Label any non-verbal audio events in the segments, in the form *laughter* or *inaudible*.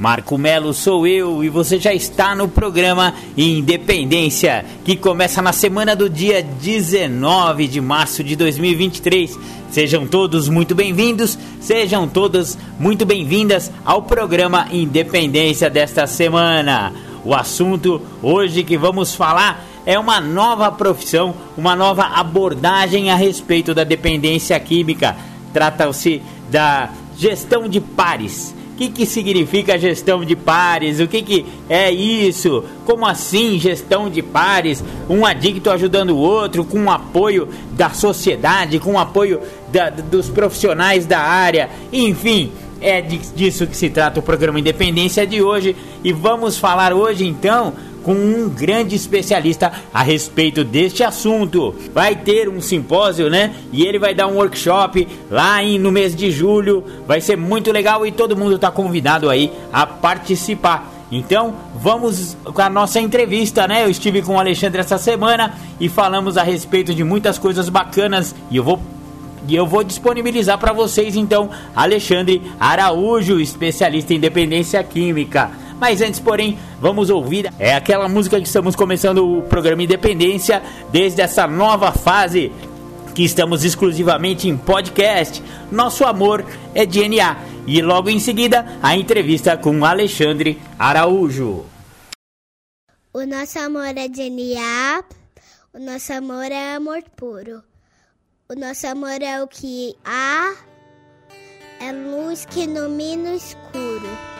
Marco Melo sou eu e você já está no programa Independência, que começa na semana do dia 19 de março de 2023. Sejam todos muito bem-vindos, sejam todas muito bem-vindas ao programa Independência desta semana. O assunto hoje que vamos falar é uma nova profissão, uma nova abordagem a respeito da dependência química. Trata-se da gestão de pares que, que significa gestão de pares? O que, que é isso? Como assim gestão de pares? Um adicto ajudando o outro com o apoio da sociedade, com o apoio da, dos profissionais da área, enfim. É disso que se trata o programa Independência de hoje e vamos falar hoje então com um grande especialista a respeito deste assunto. Vai ter um simpósio, né? E ele vai dar um workshop lá em, no mês de julho. Vai ser muito legal e todo mundo está convidado aí a participar. Então, vamos com a nossa entrevista, né? Eu estive com o Alexandre essa semana e falamos a respeito de muitas coisas bacanas e eu vou e eu vou disponibilizar para vocês então Alexandre Araújo, especialista em dependência química. Mas antes, porém, vamos ouvir é aquela música que estamos começando o programa Independência desde essa nova fase que estamos exclusivamente em podcast. Nosso amor é DNA. E logo em seguida, a entrevista com Alexandre Araújo. O nosso amor é DNA. O nosso amor é amor puro. O nosso amor é o que há, é luz que ilumina o escuro.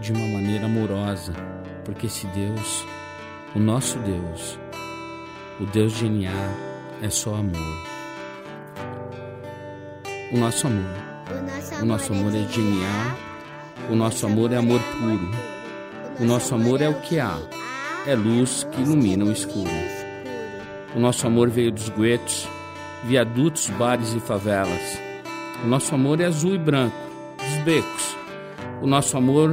de uma maneira amorosa, porque esse Deus, o nosso Deus, o Deus de NA, é só amor. O nosso amor. O nosso amor é genial. O nosso amor é amor puro. O nosso amor é o que há. É luz que ilumina o escuro. O nosso amor veio dos guetos, viadutos, bares e favelas. O nosso amor é azul e branco, dos becos. O nosso amor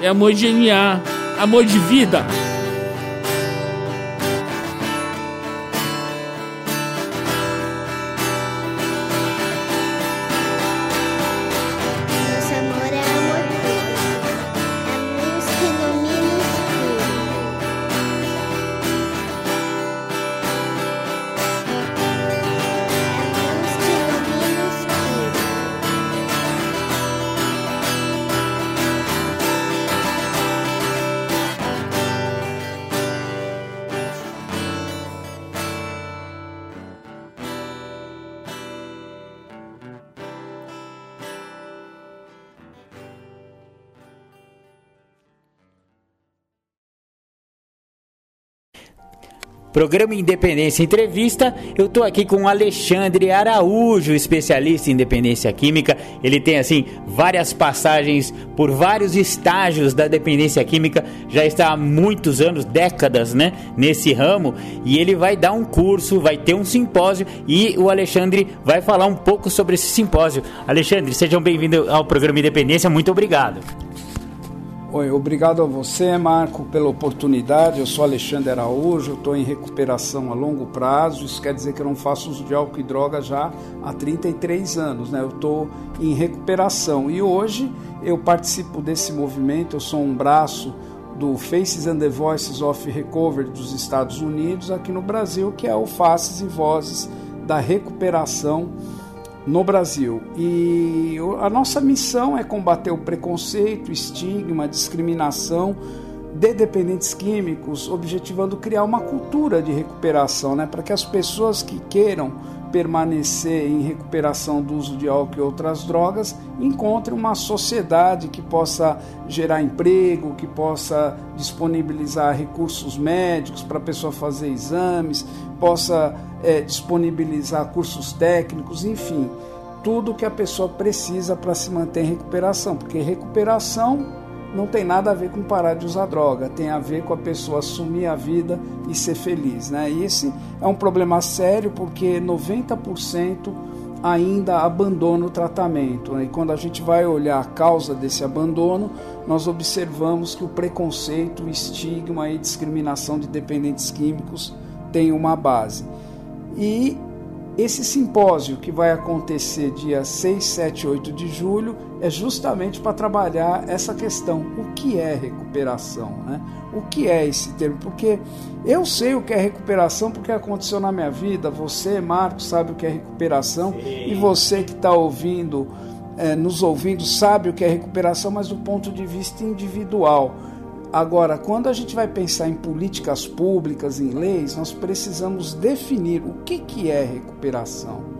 é amor genial, amor de vida. Programa Independência Entrevista. Eu estou aqui com Alexandre Araújo, especialista em dependência química. Ele tem assim várias passagens por vários estágios da dependência química. Já está há muitos anos, décadas, né, nesse ramo. E ele vai dar um curso, vai ter um simpósio e o Alexandre vai falar um pouco sobre esse simpósio. Alexandre, sejam bem-vindos ao programa Independência. Muito obrigado. Oi, obrigado a você, Marco, pela oportunidade. Eu sou Alexandre Araújo, estou em recuperação a longo prazo. Isso quer dizer que eu não faço uso de álcool e droga já há 33 anos, né? Eu estou em recuperação e hoje eu participo desse movimento. Eu sou um braço do Faces and the Voices of Recovery dos Estados Unidos aqui no Brasil, que é o Faces e Vozes da Recuperação no Brasil. E a nossa missão é combater o preconceito, estigma, discriminação de dependentes químicos, objetivando criar uma cultura de recuperação, né, para que as pessoas que queiram permanecer em recuperação do uso de álcool e outras drogas encontrem uma sociedade que possa gerar emprego, que possa disponibilizar recursos médicos para a pessoa fazer exames, possa é, disponibilizar cursos técnicos, enfim, tudo que a pessoa precisa para se manter em recuperação, porque recuperação não tem nada a ver com parar de usar droga, tem a ver com a pessoa assumir a vida e ser feliz. Né? Esse é um problema sério porque 90% ainda abandona o tratamento. Né? E quando a gente vai olhar a causa desse abandono, nós observamos que o preconceito, o estigma e discriminação de dependentes químicos tem uma base. E esse simpósio que vai acontecer dia 6, 7 e 8 de julho é justamente para trabalhar essa questão: o que é recuperação? Né? O que é esse termo? Porque eu sei o que é recuperação porque aconteceu na minha vida, você, Marcos, sabe o que é recuperação, Sim. e você que está ouvindo, é, nos ouvindo, sabe o que é recuperação, mas do ponto de vista individual. Agora, quando a gente vai pensar em políticas públicas, em leis, nós precisamos definir o que, que é recuperação.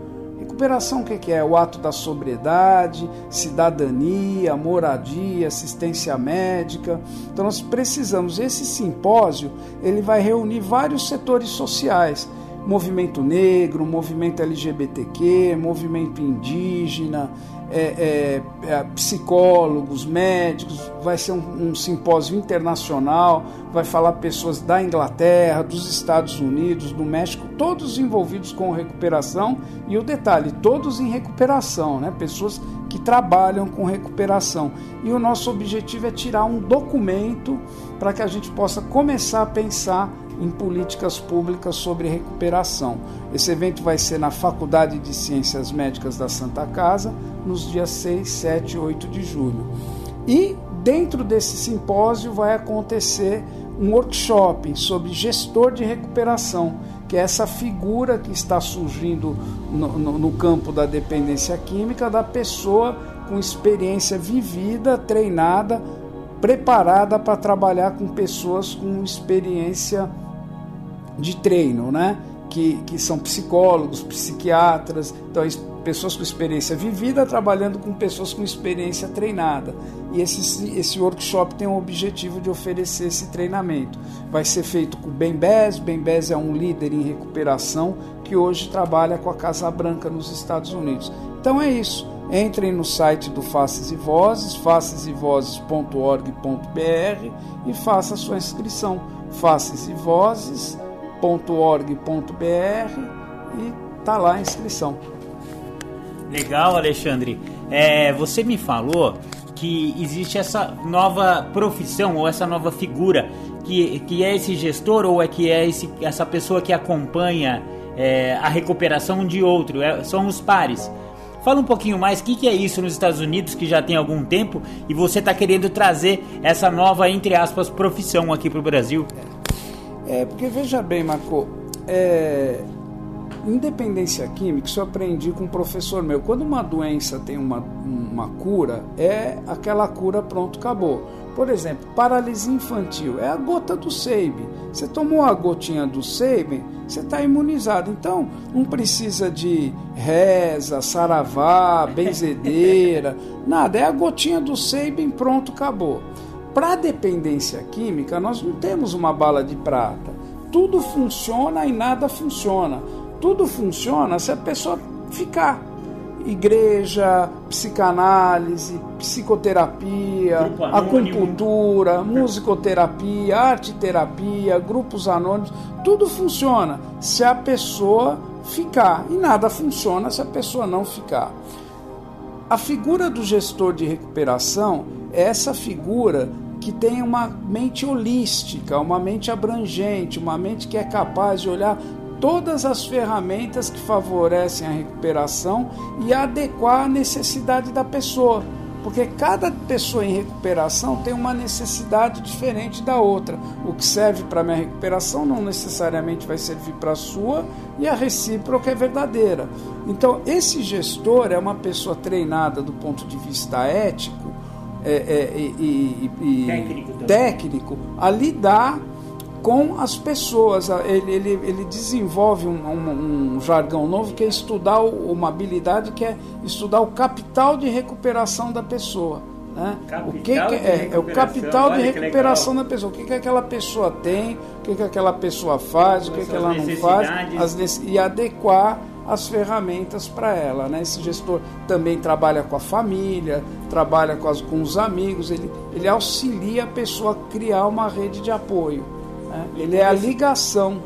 Recuperação o que, que é? O ato da sobriedade, cidadania, moradia, assistência médica. Então nós precisamos, esse simpósio, ele vai reunir vários setores sociais movimento negro, movimento LGBTQ, movimento indígena, é, é, é, psicólogos, médicos, vai ser um, um, simpósio internacional, vai falar pessoas da Inglaterra, dos Estados Unidos, do México, todos envolvidos com recuperação e o detalhe, todos em recuperação, né? pessoas que trabalham com recuperação. E o nosso objetivo é tirar um documento para que a gente possa começar a pensar em políticas públicas sobre recuperação. Esse evento vai ser na Faculdade de Ciências Médicas da Santa Casa, nos dias 6, 7 e 8 de julho. E dentro desse simpósio vai acontecer um workshop sobre gestor de recuperação, que é essa figura que está surgindo no, no, no campo da dependência química da pessoa com experiência vivida, treinada, preparada para trabalhar com pessoas com experiência de treino, né? Que, que são psicólogos, psiquiatras, então pessoas com experiência vivida trabalhando com pessoas com experiência treinada. E esse, esse workshop tem o objetivo de oferecer esse treinamento. Vai ser feito com o. Ben Bez é um líder em recuperação que hoje trabalha com a Casa Branca nos Estados Unidos. Então é isso. entrem no site do Faces e Vozes, facesevozes.org.br e faça sua inscrição. facesevozes.org.br e tá lá a inscrição. Legal, Alexandre. É, você me falou que existe essa nova profissão ou essa nova figura que, que é esse gestor ou é que é esse, essa pessoa que acompanha é, a recuperação de outro, é, são os pares. Fala um pouquinho mais, o que, que, é isso nos Estados Unidos que já tem algum tempo e você está querendo trazer essa nova, entre aspas, profissão aqui para o Brasil? É, porque veja bem, Marco, é, independência química, isso eu aprendi com um professor meu. Quando uma doença tem uma, uma cura, é aquela cura, pronto, acabou. Por exemplo, paralisia infantil é a gota do Seibe. Você tomou a gotinha do Seibe, você está imunizado. Então, não precisa de reza, saravá, benzedeira, *laughs* nada. É a gotinha do Seibe, pronto, acabou. Para dependência química, nós não temos uma bala de prata. Tudo funciona e nada funciona. Tudo funciona se a pessoa ficar igreja, psicanálise, psicoterapia, acupuntura, musicoterapia, arte-terapia, grupos anônimos, tudo funciona se a pessoa ficar e nada funciona se a pessoa não ficar. A figura do gestor de recuperação é essa figura que tem uma mente holística, uma mente abrangente, uma mente que é capaz de olhar todas as ferramentas que favorecem a recuperação e adequar a necessidade da pessoa. Porque cada pessoa em recuperação tem uma necessidade diferente da outra. O que serve para minha recuperação não necessariamente vai servir para a sua, e a recíproca é verdadeira. Então, esse gestor é uma pessoa treinada do ponto de vista ético é, é, e, e, técnico, técnico a lidar com as pessoas. Ele, ele, ele desenvolve um, um, um, jargão novo que é estudar uma habilidade que é estudar o capital de recuperação da pessoa. Né? o que, que é, é, o capital de recuperação da pessoa. O que, que aquela pessoa tem, o que, que aquela pessoa faz, o que, que ela não faz, as, e adequar as ferramentas para ela. Né? Esse gestor também trabalha com a família, trabalha com, as, com os amigos, ele, ele auxilia a pessoa a criar uma rede de apoio. Né? Ele é a ligação.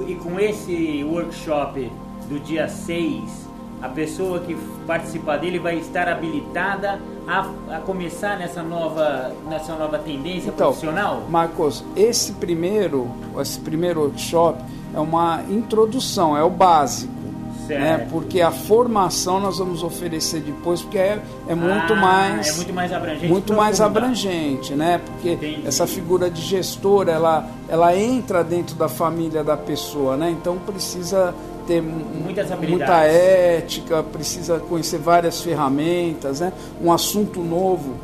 E, e, com esse workshop do dia 6, a pessoa que participar dele vai estar habilitada a, a começar nessa nova, nessa nova tendência então, profissional? Marcos, esse primeiro, esse primeiro workshop é uma introdução, é o básico né? Porque a formação nós vamos oferecer depois, porque é, é muito ah, mais é muito mais abrangente, muito mais abrangente, né? Porque Entendi. essa figura de gestor, ela ela entra dentro da família da pessoa, né? Então precisa ter muita ética, precisa conhecer várias ferramentas, né? Um assunto novo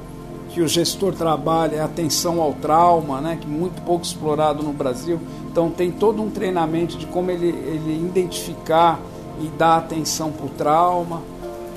que o gestor trabalha é atenção ao trauma, né? Que é muito pouco explorado no Brasil. Então tem todo um treinamento de como ele, ele identificar e dar atenção para o trauma.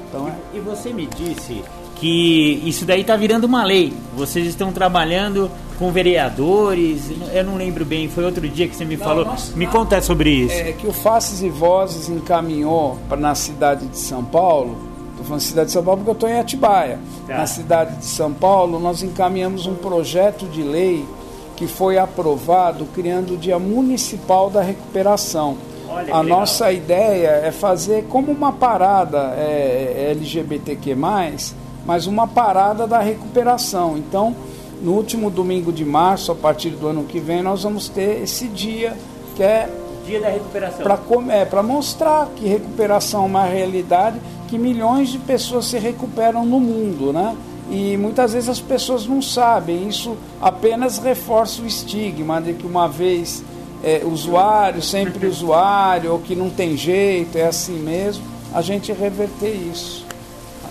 Então, é... E você me disse que isso daí está virando uma lei. Vocês estão trabalhando com vereadores, eu não lembro bem, foi outro dia que você me não, falou. Nós, me conta sobre isso. É que o Faces e Vozes encaminhou para na cidade de São Paulo. Estou falando cidade de São Paulo porque eu estou em Atibaia. Tá. Na cidade de São Paulo, nós encaminhamos um projeto de lei que foi aprovado criando o Dia Municipal da Recuperação Olha, a nossa ideia é fazer como uma parada é, é LGBTQ, mas uma parada da recuperação. Então, no último domingo de março, a partir do ano que vem, nós vamos ter esse dia que é. Dia da recuperação. Para é, mostrar que recuperação é uma realidade, que milhões de pessoas se recuperam no mundo, né? E muitas vezes as pessoas não sabem, isso apenas reforça o estigma de que uma vez é, usuário, sempre usuário, ou que não tem jeito, é assim mesmo, a gente reverter isso.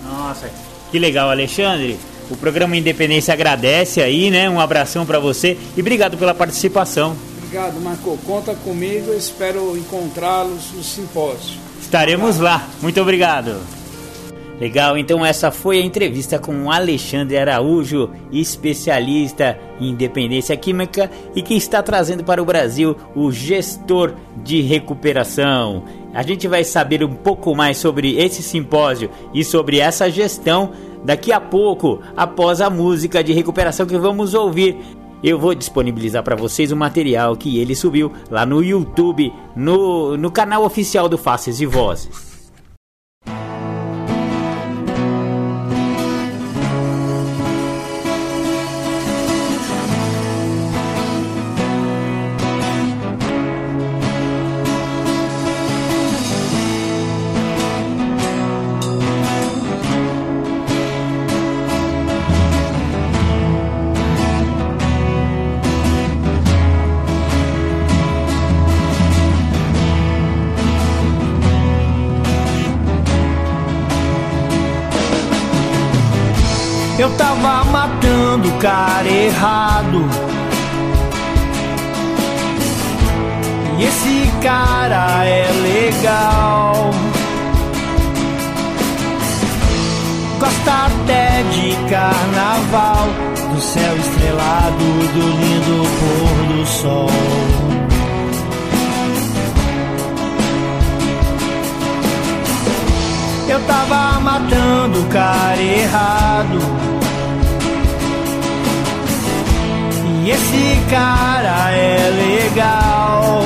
Nossa, que legal, Alexandre. O programa Independência agradece aí, né? Um abração para você e obrigado pela participação. Obrigado, Marco. Conta comigo, espero encontrá-los no simpósio. Estaremos lá. Muito obrigado. Legal, então essa foi a entrevista com Alexandre Araújo, especialista em independência química e que está trazendo para o Brasil o gestor de recuperação. A gente vai saber um pouco mais sobre esse simpósio e sobre essa gestão daqui a pouco, após a música de recuperação que vamos ouvir. Eu vou disponibilizar para vocês o material que ele subiu lá no YouTube, no, no canal oficial do Faces e Vozes. Do lindo pôr do sol. Eu tava matando o cara errado. E esse cara é legal.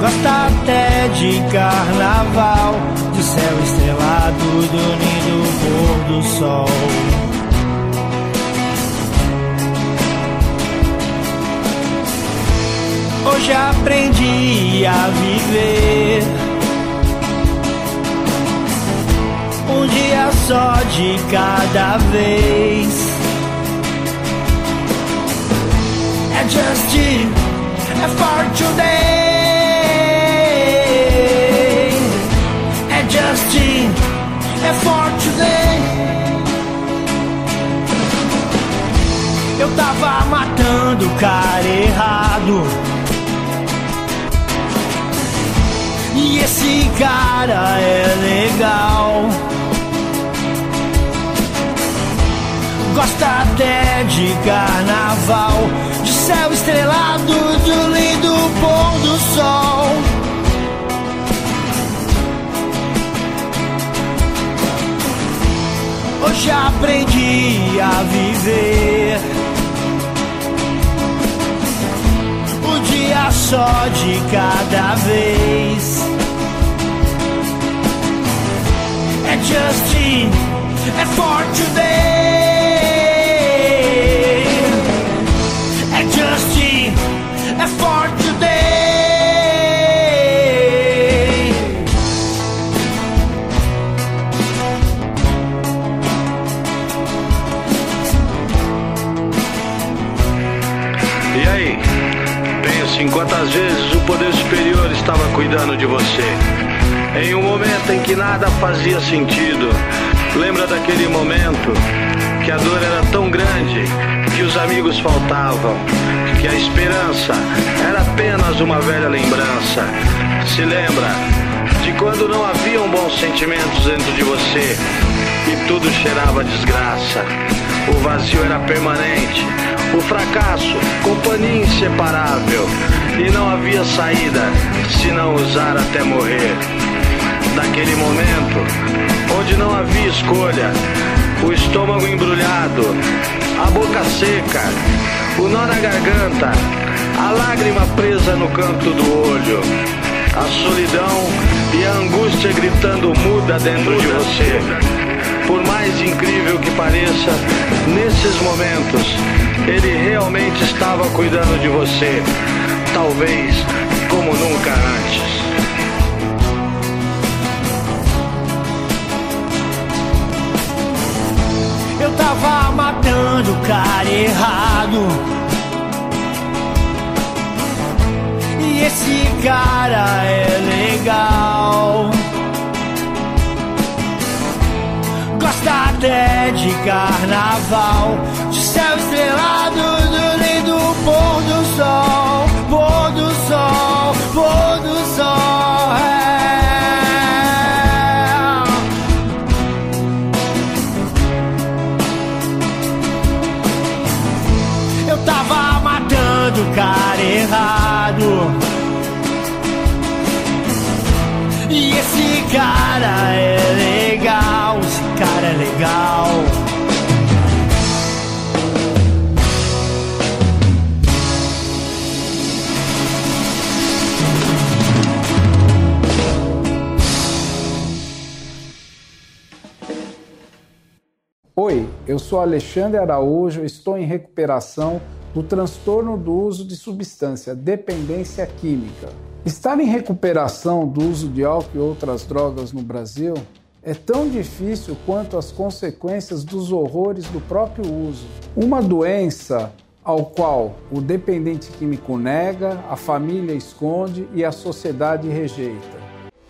Gosta até de carnaval, de céu estrelado, do lindo pôr do sol. Hoje aprendi a viver. Um dia só de cada vez. é just é for today. É just é for today. Eu tava matando o cara errado. E esse cara é legal. Gosta até de carnaval céu estrelado do lindo pôr do sol. Hoje aprendi a viver. O dia só de cada vez. Justin, é for today. é for today. E aí? Pense em quantas vezes o poder superior estava cuidando de você. Em um momento em que nada fazia sentido. Lembra daquele momento que a dor era tão grande que os amigos faltavam que a esperança era apenas uma velha lembrança. Se lembra de quando não haviam bons sentimentos dentro de você e tudo cheirava desgraça. O vazio era permanente, o fracasso, companhia inseparável e não havia saída se não usar até morrer. Naquele momento, onde não havia escolha, o estômago embrulhado, a boca seca, o nó na garganta, a lágrima presa no canto do olho, a solidão e a angústia gritando muda dentro de você. Por mais incrível que pareça, nesses momentos, ele realmente estava cuidando de você, talvez como nunca antes. Matando o cara errado. E esse cara é legal. Gosta até de carnaval, de céu estrelado, do lindo pôr do sol, pôr do sol, pôr do sol. Eu sou Alexandre Araújo, estou em recuperação do transtorno do uso de substância, dependência química. Estar em recuperação do uso de álcool e outras drogas no Brasil é tão difícil quanto as consequências dos horrores do próprio uso. Uma doença ao qual o dependente químico nega, a família esconde e a sociedade rejeita.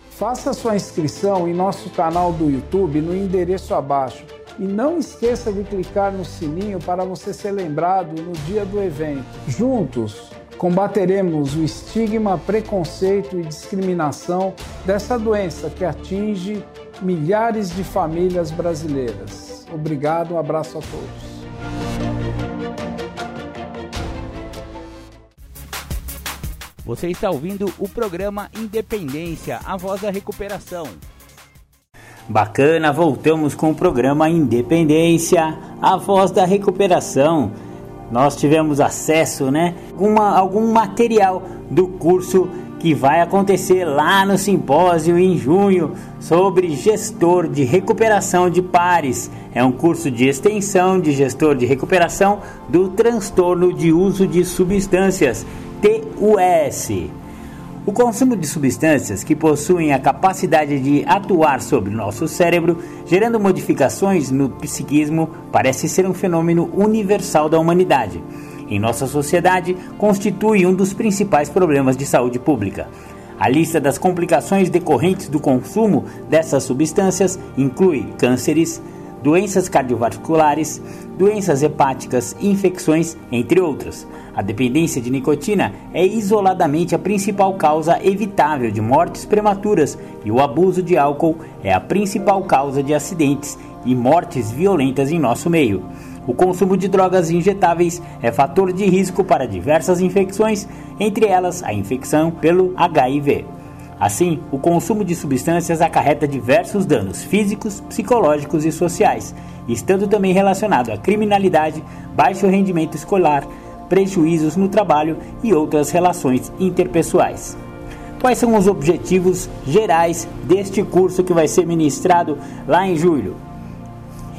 Faça sua inscrição em nosso canal do YouTube no endereço abaixo e não esqueça de clicar no sininho para você ser lembrado no dia do evento. Juntos, combateremos o estigma, preconceito e discriminação dessa doença que atinge milhares de famílias brasileiras. Obrigado, um abraço a todos. Você está ouvindo o programa Independência, a voz da recuperação. Bacana, voltamos com o programa Independência, a voz da recuperação. Nós tivemos acesso, né, a algum material do curso que vai acontecer lá no simpósio em junho sobre gestor de recuperação de pares. É um curso de extensão de gestor de recuperação do transtorno de uso de substâncias, TUS. O consumo de substâncias que possuem a capacidade de atuar sobre nosso cérebro, gerando modificações no psiquismo, parece ser um fenômeno universal da humanidade. Em nossa sociedade, constitui um dos principais problemas de saúde pública. A lista das complicações decorrentes do consumo dessas substâncias inclui cânceres, doenças cardiovasculares, doenças hepáticas, infecções, entre outras. A dependência de nicotina é isoladamente a principal causa evitável de mortes prematuras e o abuso de álcool é a principal causa de acidentes e mortes violentas em nosso meio. O consumo de drogas injetáveis é fator de risco para diversas infecções, entre elas a infecção pelo HIV. Assim, o consumo de substâncias acarreta diversos danos físicos, psicológicos e sociais, estando também relacionado à criminalidade, baixo rendimento escolar, prejuízos no trabalho e outras relações interpessoais. Quais são os objetivos gerais deste curso que vai ser ministrado lá em julho?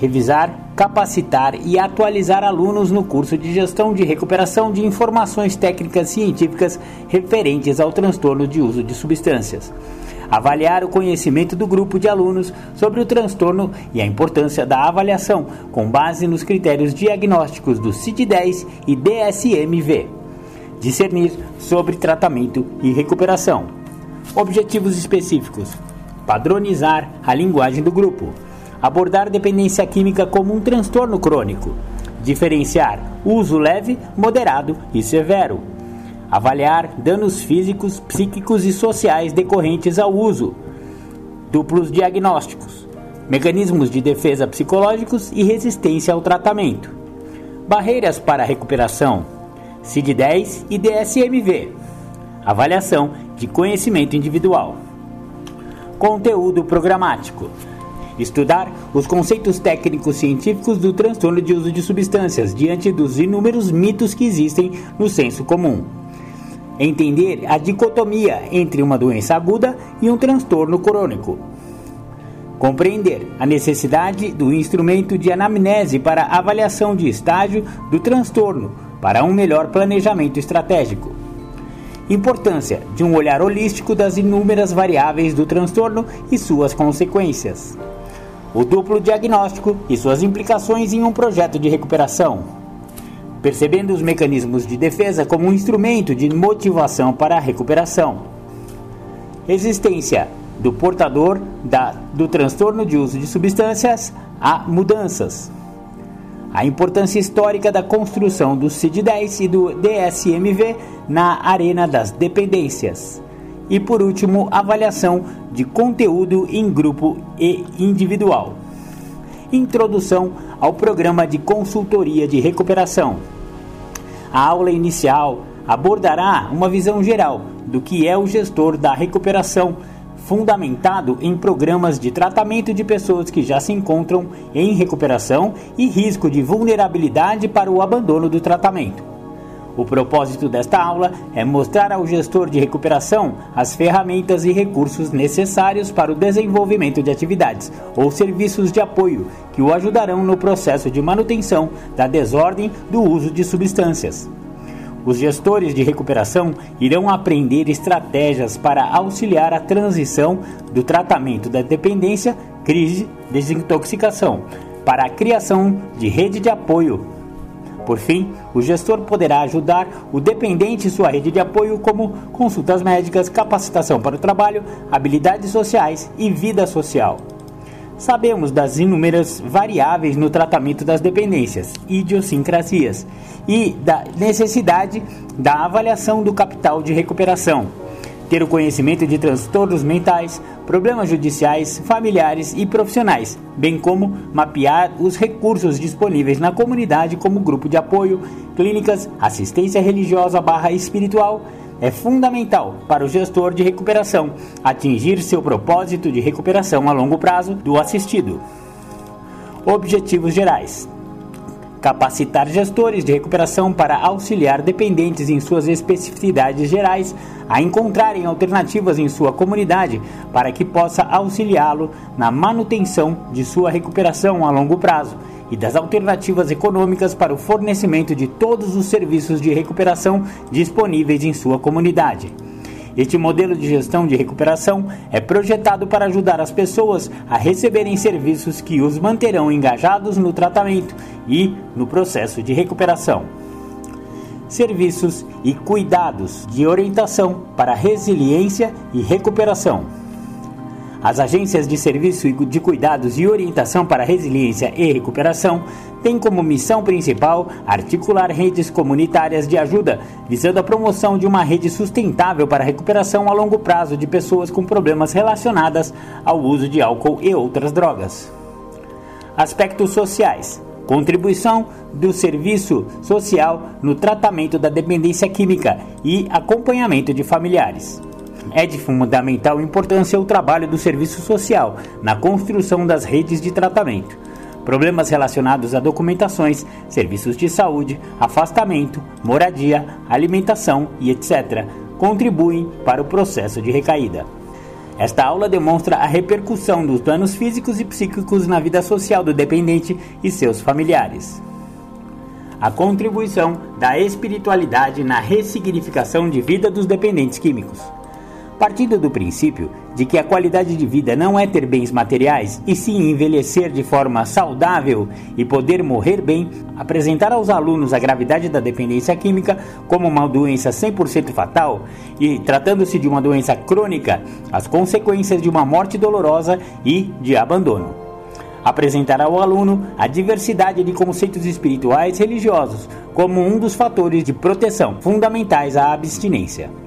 Revisar, capacitar e atualizar alunos no curso de gestão de recuperação de informações técnicas científicas referentes ao transtorno de uso de substâncias avaliar o conhecimento do grupo de alunos sobre o transtorno e a importância da avaliação com base nos critérios diagnósticos do CID-10 e DSM-V, discernir sobre tratamento e recuperação. Objetivos específicos: padronizar a linguagem do grupo, abordar dependência química como um transtorno crônico, diferenciar uso leve, moderado e severo avaliar danos físicos, psíquicos e sociais decorrentes ao uso, duplos diagnósticos, mecanismos de defesa psicológicos e resistência ao tratamento, barreiras para a recuperação, CID-10 e DSM-V, avaliação de conhecimento individual, conteúdo programático. Estudar os conceitos técnicos científicos do transtorno de uso de substâncias diante dos inúmeros mitos que existem no senso comum entender a dicotomia entre uma doença aguda e um transtorno crônico. Compreender a necessidade do instrumento de anamnese para avaliação de estágio do transtorno para um melhor planejamento estratégico. Importância de um olhar holístico das inúmeras variáveis do transtorno e suas consequências. O duplo diagnóstico e suas implicações em um projeto de recuperação percebendo os mecanismos de defesa como um instrumento de motivação para a recuperação. Resistência do portador da, do transtorno de uso de substâncias a mudanças. A importância histórica da construção do CID-10 e do DSMV na arena das dependências. E por último, avaliação de conteúdo em grupo e individual. Introdução ao programa de consultoria de recuperação a aula inicial abordará uma visão geral do que é o gestor da recuperação, fundamentado em programas de tratamento de pessoas que já se encontram em recuperação e risco de vulnerabilidade para o abandono do tratamento. O propósito desta aula é mostrar ao gestor de recuperação as ferramentas e recursos necessários para o desenvolvimento de atividades ou serviços de apoio que o ajudarão no processo de manutenção da desordem do uso de substâncias. Os gestores de recuperação irão aprender estratégias para auxiliar a transição do tratamento da dependência, crise, desintoxicação, para a criação de rede de apoio por fim, o gestor poderá ajudar o dependente em sua rede de apoio, como consultas médicas, capacitação para o trabalho, habilidades sociais e vida social. Sabemos das inúmeras variáveis no tratamento das dependências, idiosincrasias, e da necessidade da avaliação do capital de recuperação, ter o conhecimento de transtornos mentais, problemas judiciais, familiares e profissionais, bem como mapear os recursos disponíveis na comunidade como grupo de apoio, clínicas, assistência religiosa barra espiritual, é fundamental para o gestor de recuperação atingir seu propósito de recuperação a longo prazo do assistido. Objetivos gerais: capacitar gestores de recuperação para auxiliar dependentes em suas especificidades gerais a encontrarem alternativas em sua comunidade para que possa auxiliá-lo na manutenção de sua recuperação a longo prazo e das alternativas econômicas para o fornecimento de todos os serviços de recuperação disponíveis em sua comunidade. Este modelo de gestão de recuperação é projetado para ajudar as pessoas a receberem serviços que os manterão engajados no tratamento e no processo de recuperação. Serviços e cuidados de orientação para resiliência e recuperação. As agências de serviço de cuidados e orientação para resiliência e recuperação têm como missão principal articular redes comunitárias de ajuda, visando a promoção de uma rede sustentável para a recuperação a longo prazo de pessoas com problemas relacionados ao uso de álcool e outras drogas. Aspectos sociais. Contribuição do serviço social no tratamento da dependência química e acompanhamento de familiares. É de fundamental importância o trabalho do serviço social na construção das redes de tratamento. Problemas relacionados a documentações, serviços de saúde, afastamento, moradia, alimentação e etc. contribuem para o processo de recaída. Esta aula demonstra a repercussão dos danos físicos e psíquicos na vida social do dependente e seus familiares. A contribuição da espiritualidade na ressignificação de vida dos dependentes químicos. Partindo do princípio de que a qualidade de vida não é ter bens materiais, e sim envelhecer de forma saudável e poder morrer bem, apresentar aos alunos a gravidade da dependência química como uma doença 100% fatal e, tratando-se de uma doença crônica, as consequências de uma morte dolorosa e de abandono. Apresentar ao aluno a diversidade de conceitos espirituais religiosos como um dos fatores de proteção fundamentais à abstinência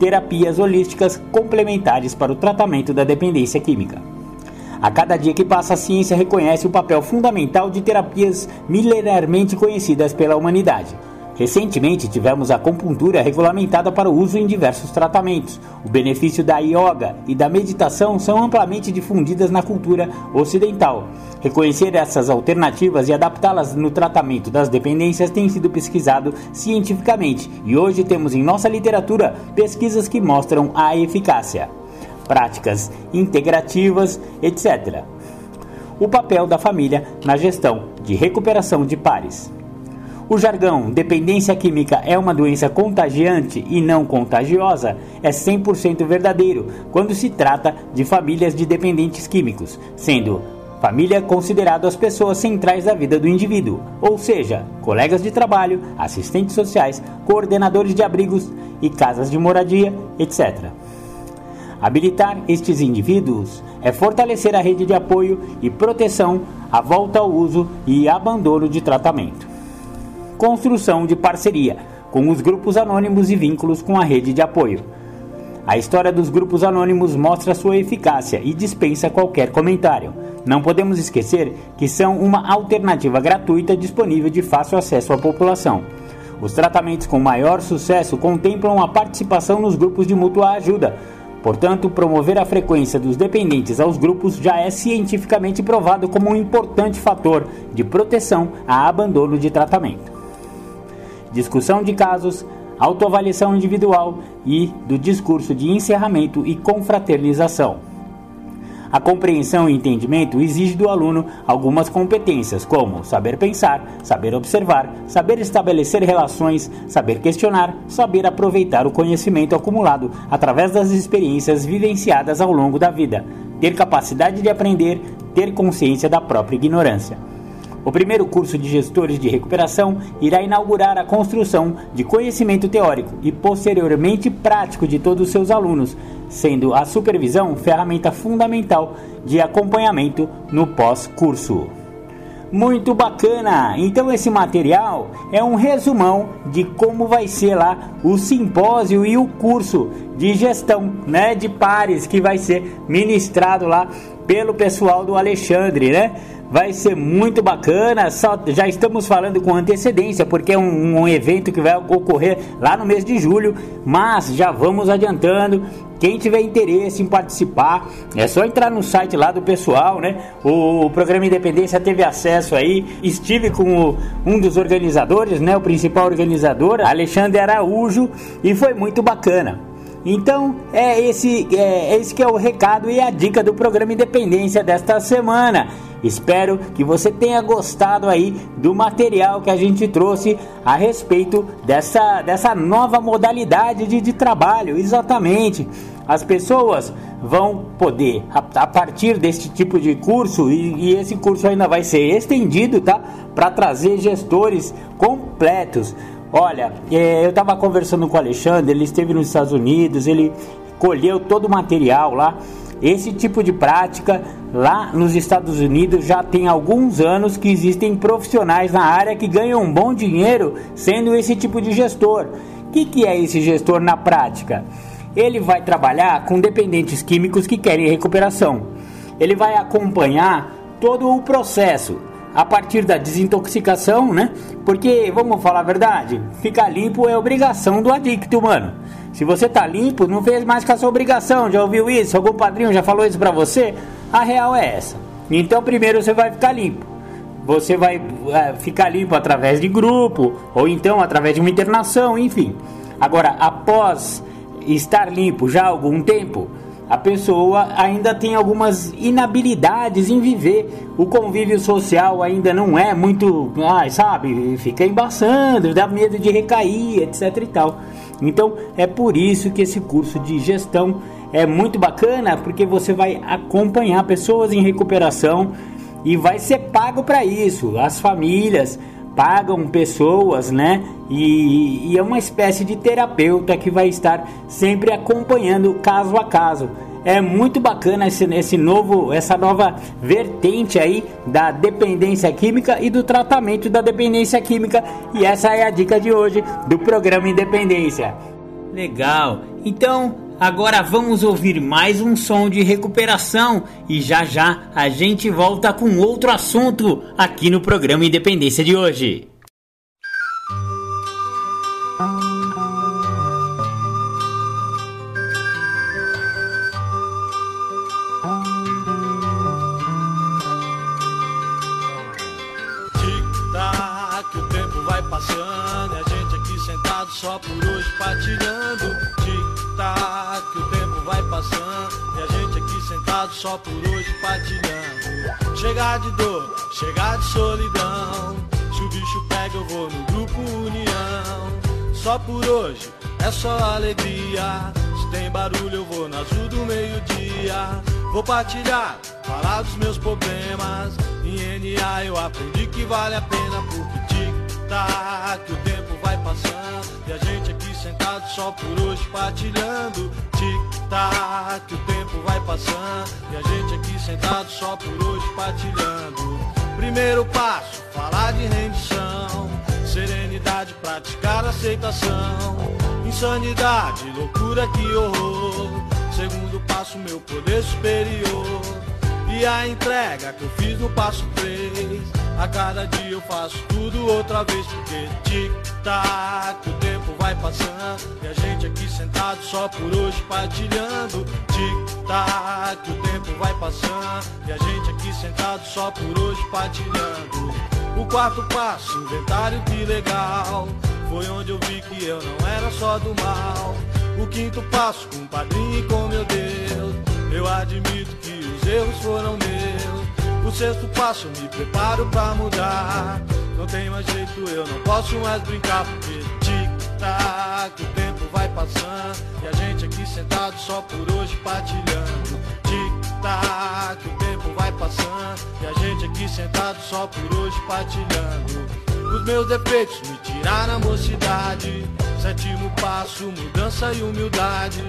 terapias holísticas complementares para o tratamento da dependência química. A cada dia que passa, a ciência reconhece o papel fundamental de terapias milenarmente conhecidas pela humanidade Recentemente tivemos a acupuntura regulamentada para o uso em diversos tratamentos. O benefício da yoga e da meditação são amplamente difundidas na cultura ocidental. Reconhecer essas alternativas e adaptá-las no tratamento das dependências tem sido pesquisado cientificamente e hoje temos em nossa literatura pesquisas que mostram a eficácia. Práticas integrativas, etc. O papel da família na gestão de recuperação de pares. O jargão dependência química é uma doença contagiante e não contagiosa é 100% verdadeiro quando se trata de famílias de dependentes químicos, sendo família considerado as pessoas centrais da vida do indivíduo, ou seja, colegas de trabalho, assistentes sociais, coordenadores de abrigos e casas de moradia, etc. Habilitar estes indivíduos é fortalecer a rede de apoio e proteção à volta ao uso e abandono de tratamento construção de parceria com os grupos anônimos e vínculos com a rede de apoio. A história dos grupos anônimos mostra sua eficácia e dispensa qualquer comentário. Não podemos esquecer que são uma alternativa gratuita disponível de fácil acesso à população. Os tratamentos com maior sucesso contemplam a participação nos grupos de mútua ajuda, Portanto, promover a frequência dos dependentes aos grupos já é cientificamente provado como um importante fator de proteção a abandono de tratamento. Discussão de casos, autoavaliação individual e do discurso de encerramento e confraternização. A compreensão e entendimento exige do aluno algumas competências, como saber pensar, saber observar, saber estabelecer relações, saber questionar, saber aproveitar o conhecimento acumulado através das experiências vivenciadas ao longo da vida, ter capacidade de aprender, ter consciência da própria ignorância. O primeiro curso de gestores de recuperação irá inaugurar a construção de conhecimento teórico e posteriormente prático de todos os seus alunos, sendo a supervisão ferramenta fundamental de acompanhamento no pós-curso. Muito bacana! Então esse material é um resumão de como vai ser lá o simpósio e o curso de gestão, né, de pares que vai ser ministrado lá pelo pessoal do Alexandre, né? Vai ser muito bacana. Só, já estamos falando com antecedência, porque é um, um, evento que vai ocorrer lá no mês de julho. Mas já vamos adiantando. Quem tiver interesse em participar, é só entrar no site lá do pessoal, né? O, o programa Independência teve acesso aí. Estive com o, um dos organizadores, né? O principal organizador, Alexandre Araújo, e foi muito bacana. Então, é esse, é, esse que é o recado e a dica do programa Independência desta semana. Espero que você tenha gostado aí do material que a gente trouxe a respeito dessa, dessa nova modalidade de, de trabalho. Exatamente. As pessoas vão poder, a, a partir deste tipo de curso, e, e esse curso ainda vai ser estendido, tá? Para trazer gestores completos. Olha, é, eu estava conversando com o Alexandre, ele esteve nos Estados Unidos, ele colheu todo o material lá. Esse tipo de prática lá nos Estados Unidos já tem alguns anos que existem profissionais na área que ganham um bom dinheiro sendo esse tipo de gestor. O que, que é esse gestor na prática? Ele vai trabalhar com dependentes químicos que querem recuperação. Ele vai acompanhar todo o processo a partir da desintoxicação, né? Porque, vamos falar a verdade, ficar limpo é obrigação do adicto, mano. Se você tá limpo, não fez mais com a sua obrigação. Já ouviu isso? Algum padrinho já falou isso pra você? A real é essa. Então, primeiro você vai ficar limpo. Você vai é, ficar limpo através de grupo, ou então através de uma internação, enfim. Agora, após estar limpo já há algum tempo, a pessoa ainda tem algumas inabilidades em viver. O convívio social ainda não é muito, ah, sabe, fica embaçando, dá medo de recair, etc e tal. Então é por isso que esse curso de gestão é muito bacana, porque você vai acompanhar pessoas em recuperação e vai ser pago para isso. As famílias pagam pessoas, né? E, e, é uma espécie de terapeuta que vai estar sempre acompanhando caso a caso. É muito bacana esse, esse novo, essa nova vertente aí da dependência química e do tratamento da dependência química. E essa é a dica de hoje do programa Independência. Legal. Então, agora vamos ouvir mais um som de recuperação e já já a gente volta com outro assunto aqui no programa Independência de hoje. Só por hoje partilhando. Chegar de dor, chegar de solidão. Se o bicho pega, eu vou no grupo União. Só por hoje é só alegria. Se tem barulho, eu vou na azul do meio-dia. Vou partilhar, falar dos meus problemas. Em NA eu aprendi que vale a pena porque tic-tac, o tempo vai passando. E a gente aqui sentado só por hoje partilhando. Tic-tac, o tempo vai passando. E a gente aqui sentado só por hoje partilhando. Primeiro passo, falar de rendição. Serenidade, praticar aceitação. Insanidade, loucura, que horror. Segundo passo, meu poder superior. E a entrega que eu fiz no passo 3 a cada dia eu faço tudo outra vez, porque tic-tac, o tempo vai passando e a gente aqui sentado só por hoje partilhando. Tic-tac, o tempo vai passando e a gente aqui sentado só por hoje partilhando. O quarto passo, inventário que legal. Foi onde eu vi que eu não era só do mal. O quinto passo, com o padrinho e com meu Deus. Eu admito que os erros foram meus. O sexto passo, me preparo pra mudar. Não tem mais jeito, eu não posso mais brincar porque tic-tac, o tempo vai passando e a gente aqui sentado só por hoje partilhando. Tic-tac, o tempo vai passando e a gente aqui sentado só por hoje partilhando. Os meus defeitos me tiraram a mocidade. Sétimo passo, mudança e humildade.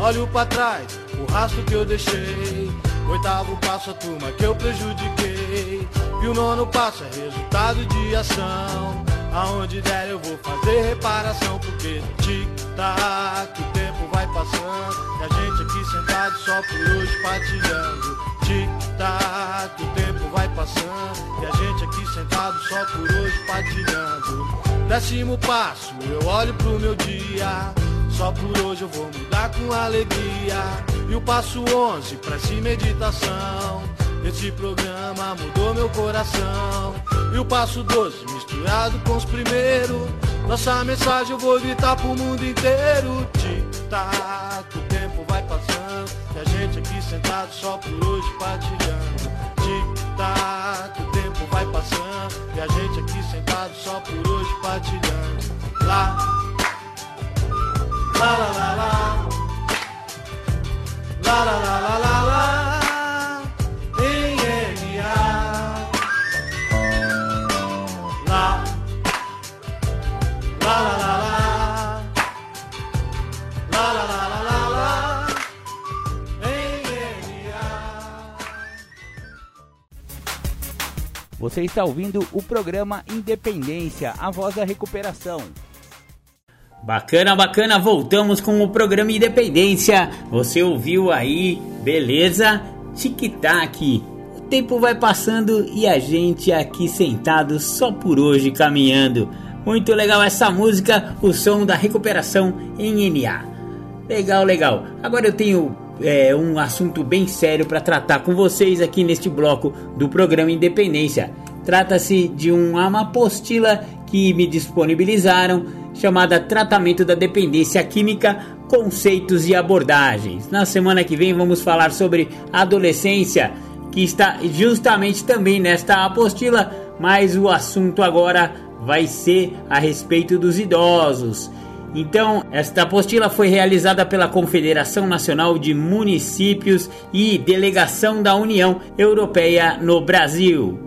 Olho para trás, o rastro que eu deixei. Oitavo passo, a turma que eu prejudiquei. E o nono passo é resultado de ação. Aonde der eu vou fazer reparação, porque tic-tac, o tempo vai passando. E a gente aqui sentado só por hoje partilhando. Tic-tac, o tempo vai passando. E a gente aqui sentado só por hoje partilhando. Décimo passo, eu olho pro meu dia. Só por hoje eu vou mudar com alegria. E o passo 11, prece meditação. Esse programa mudou meu coração. E o passo 12, misturado com os primeiros. Nossa mensagem eu vou gritar pro mundo inteiro. Tic-tac, o tempo vai passando. E a gente aqui sentado só por hoje partilhando. Tic-tac, o tempo vai passando. E a gente aqui sentado só por hoje partilhando. Lá, lá, lá, lá, lá. Lá, lá, lá, lá, lá, lá. Você está ouvindo o programa Independência, a voz da recuperação. Bacana, bacana, voltamos com o programa Independência. Você ouviu aí, beleza? Tic-tac. O tempo vai passando e a gente aqui sentado só por hoje caminhando. Muito legal essa música, o som da recuperação em NA. Legal, legal. Agora eu tenho é, um assunto bem sério para tratar com vocês aqui neste bloco do programa Independência. Trata-se de uma apostila que me disponibilizaram chamada Tratamento da Dependência Química, Conceitos e Abordagens. Na semana que vem vamos falar sobre adolescência, que está justamente também nesta apostila, mas o assunto agora vai ser a respeito dos idosos. Então, esta apostila foi realizada pela Confederação Nacional de Municípios e Delegação da União Europeia no Brasil.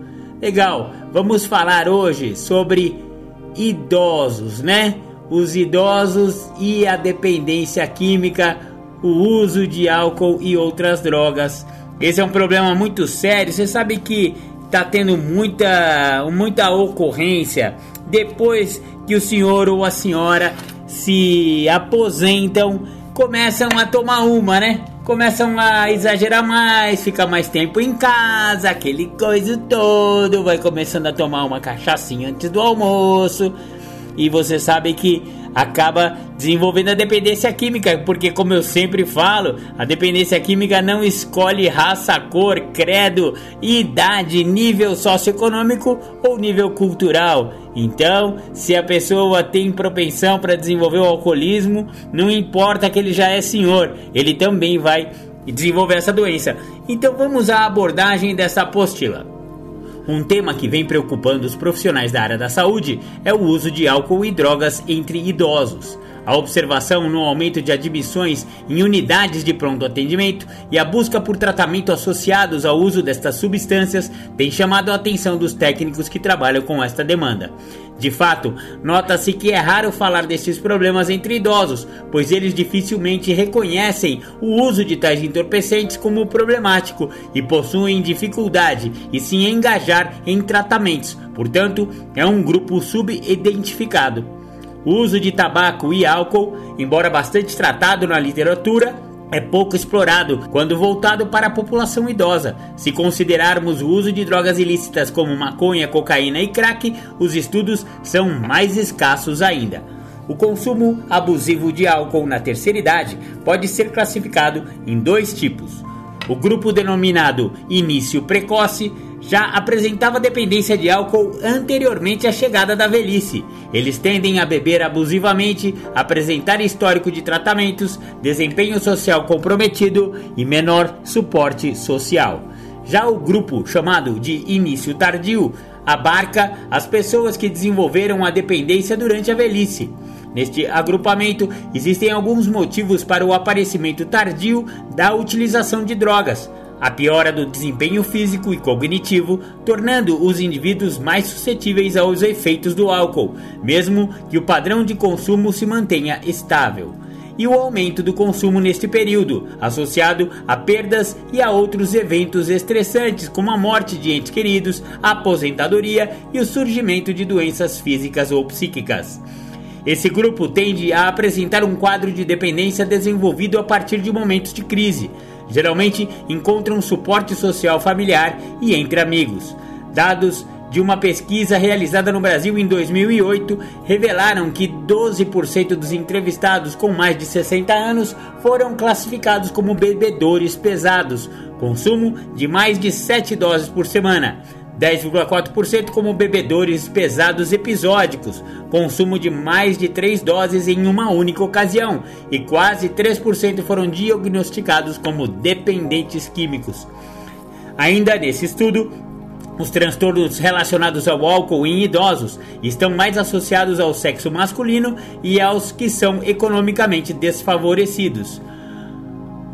Legal, vamos falar hoje sobre idosos, né? Os idosos e a dependência química, o uso de álcool e outras drogas. Esse é um problema muito sério. Você sabe que está tendo muita, muita ocorrência depois que o senhor ou a senhora se aposentam, começam a tomar uma, né? Começam a exagerar mais, fica mais tempo em casa, aquele coisa todo, vai começando a tomar uma cachaçinha antes do almoço. E você sabe que acaba desenvolvendo a dependência química, porque como eu sempre falo, a dependência química não escolhe raça, cor, credo, idade, nível socioeconômico ou nível cultural. Então, se a pessoa tem propensão para desenvolver o alcoolismo, não importa que ele já é senhor, ele também vai desenvolver essa doença. Então, vamos à abordagem dessa apostila. Um tema que vem preocupando os profissionais da área da saúde é o uso de álcool e drogas entre idosos. A observação no aumento de admissões em unidades de pronto atendimento e a busca por tratamento associados ao uso destas substâncias tem chamado a atenção dos técnicos que trabalham com esta demanda. De fato, nota-se que é raro falar destes problemas entre idosos, pois eles dificilmente reconhecem o uso de tais entorpecentes como problemático e possuem dificuldade e se engajar em tratamentos, portanto, é um grupo subidentificado. O uso de tabaco e álcool, embora bastante tratado na literatura, é pouco explorado quando voltado para a população idosa. Se considerarmos o uso de drogas ilícitas como maconha, cocaína e crack, os estudos são mais escassos ainda. O consumo abusivo de álcool na terceira idade pode ser classificado em dois tipos. O grupo denominado início precoce já apresentava dependência de álcool anteriormente à chegada da velhice. Eles tendem a beber abusivamente, apresentar histórico de tratamentos, desempenho social comprometido e menor suporte social. Já o grupo chamado de início tardio abarca as pessoas que desenvolveram a dependência durante a velhice. Neste agrupamento, existem alguns motivos para o aparecimento tardio da utilização de drogas, a piora do desempenho físico e cognitivo, tornando os indivíduos mais suscetíveis aos efeitos do álcool, mesmo que o padrão de consumo se mantenha estável. E o aumento do consumo neste período, associado a perdas e a outros eventos estressantes, como a morte de entes queridos, a aposentadoria e o surgimento de doenças físicas ou psíquicas. Esse grupo tende a apresentar um quadro de dependência desenvolvido a partir de momentos de crise, geralmente encontram suporte social familiar e entre amigos. Dados de uma pesquisa realizada no Brasil em 2008 revelaram que 12% dos entrevistados com mais de 60 anos foram classificados como bebedores pesados, consumo de mais de 7 doses por semana. 10,4% como bebedores pesados episódicos, consumo de mais de 3 doses em uma única ocasião, e quase 3% foram diagnosticados como dependentes químicos. Ainda nesse estudo, os transtornos relacionados ao álcool em idosos estão mais associados ao sexo masculino e aos que são economicamente desfavorecidos.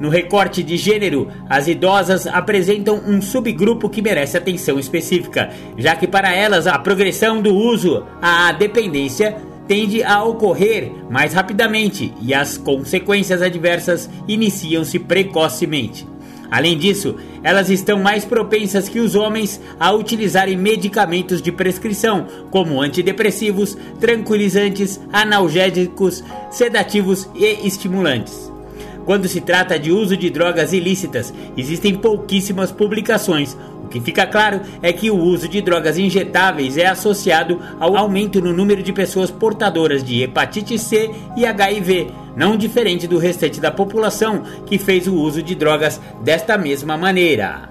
No recorte de gênero, as idosas apresentam um subgrupo que merece atenção específica, já que para elas a progressão do uso à dependência tende a ocorrer mais rapidamente e as consequências adversas iniciam-se precocemente. Além disso, elas estão mais propensas que os homens a utilizarem medicamentos de prescrição, como antidepressivos, tranquilizantes, analgésicos, sedativos e estimulantes. Quando se trata de uso de drogas ilícitas, existem pouquíssimas publicações. O que fica claro é que o uso de drogas injetáveis é associado ao aumento no número de pessoas portadoras de hepatite C e HIV, não diferente do restante da população que fez o uso de drogas desta mesma maneira.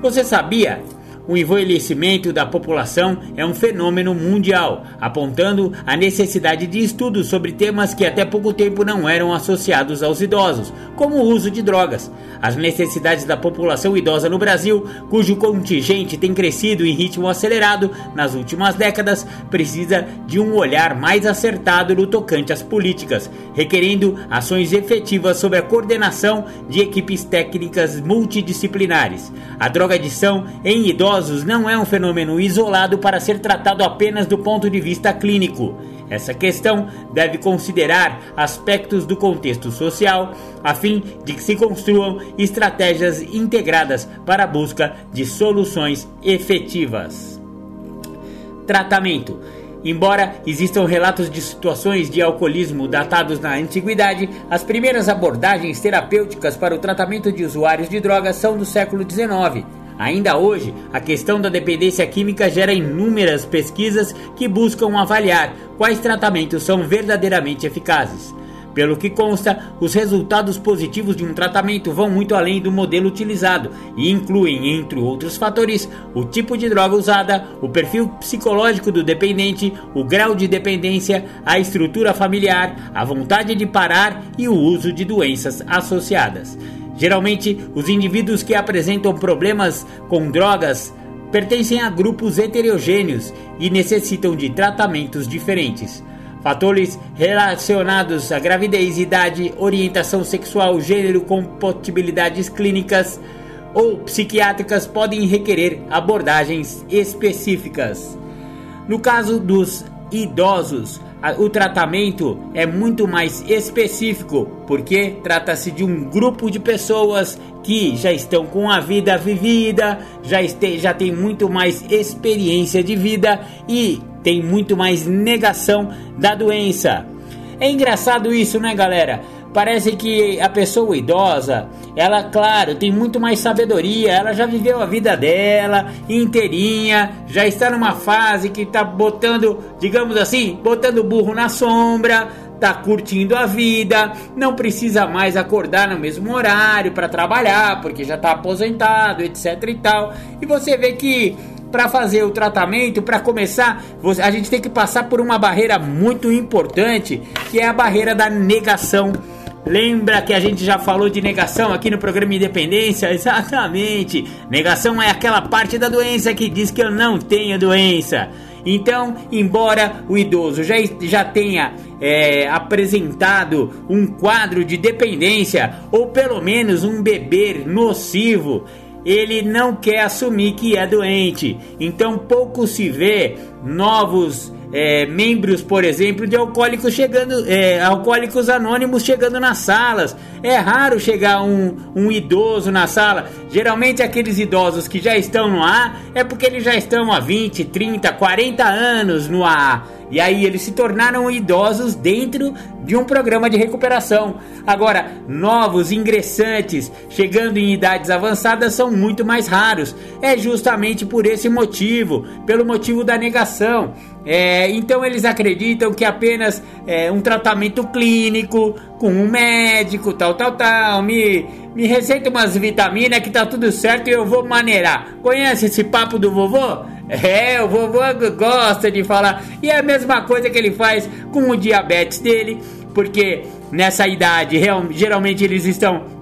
Você sabia o envelhecimento da população é um fenômeno mundial, apontando a necessidade de estudos sobre temas que até pouco tempo não eram associados aos idosos, como o uso de drogas. As necessidades da população idosa no Brasil, cujo contingente tem crescido em ritmo acelerado nas últimas décadas, precisa de um olhar mais acertado no tocante às políticas, requerendo ações efetivas sobre a coordenação de equipes técnicas multidisciplinares. A drogadição em idosos não é um fenômeno isolado para ser tratado apenas do ponto de vista clínico. Essa questão deve considerar aspectos do contexto social, a fim de que se construam estratégias integradas para a busca de soluções efetivas. Tratamento. Embora existam relatos de situações de alcoolismo datados na antiguidade, as primeiras abordagens terapêuticas para o tratamento de usuários de drogas são do século XIX. Ainda hoje, a questão da dependência química gera inúmeras pesquisas que buscam avaliar quais tratamentos são verdadeiramente eficazes. Pelo que consta, os resultados positivos de um tratamento vão muito além do modelo utilizado e incluem, entre outros fatores, o tipo de droga usada, o perfil psicológico do dependente, o grau de dependência, a estrutura familiar, a vontade de parar e o uso de doenças associadas. Geralmente, os indivíduos que apresentam problemas com drogas pertencem a grupos heterogêneos e necessitam de tratamentos diferentes. Fatores relacionados à gravidez, idade, orientação sexual, gênero, compatibilidades clínicas ou psiquiátricas podem requerer abordagens específicas. No caso dos idosos, o tratamento é muito mais específico, porque trata-se de um grupo de pessoas que já estão com a vida vivida, já, este, já tem muito mais experiência de vida e tem muito mais negação da doença. É engraçado isso, né, galera? Parece que a pessoa idosa, ela, claro, tem muito mais sabedoria, ela já viveu a vida dela inteirinha, já está numa fase que está botando, digamos assim, botando o burro na sombra, tá curtindo a vida, não precisa mais acordar no mesmo horário para trabalhar, porque já está aposentado, etc e tal. E você vê que para fazer o tratamento, para começar, a gente tem que passar por uma barreira muito importante, que é a barreira da negação. Lembra que a gente já falou de negação aqui no programa Independência? *laughs* Exatamente. Negação é aquela parte da doença que diz que eu não tenho doença. Então, embora o idoso já, já tenha é, apresentado um quadro de dependência ou pelo menos um beber nocivo, ele não quer assumir que é doente. Então pouco se vê novos é, membros, por exemplo, de alcoólicos chegando, é, alcoólicos anônimos chegando nas salas. É raro chegar um, um idoso na sala. Geralmente aqueles idosos que já estão no A é porque eles já estão há 20, 30, 40 anos no AA. E aí eles se tornaram idosos dentro de um programa de recuperação. Agora, novos ingressantes chegando em idades avançadas são muito mais raros. É justamente por esse motivo, pelo motivo da negação. É, então eles acreditam que apenas é, um tratamento clínico com um médico, tal, tal, tal, me, me receita umas vitaminas que tá tudo certo e eu vou maneirar. Conhece esse papo do vovô? É, o vovô gosta de falar. E é a mesma coisa que ele faz com o diabetes dele, porque nessa idade geralmente eles estão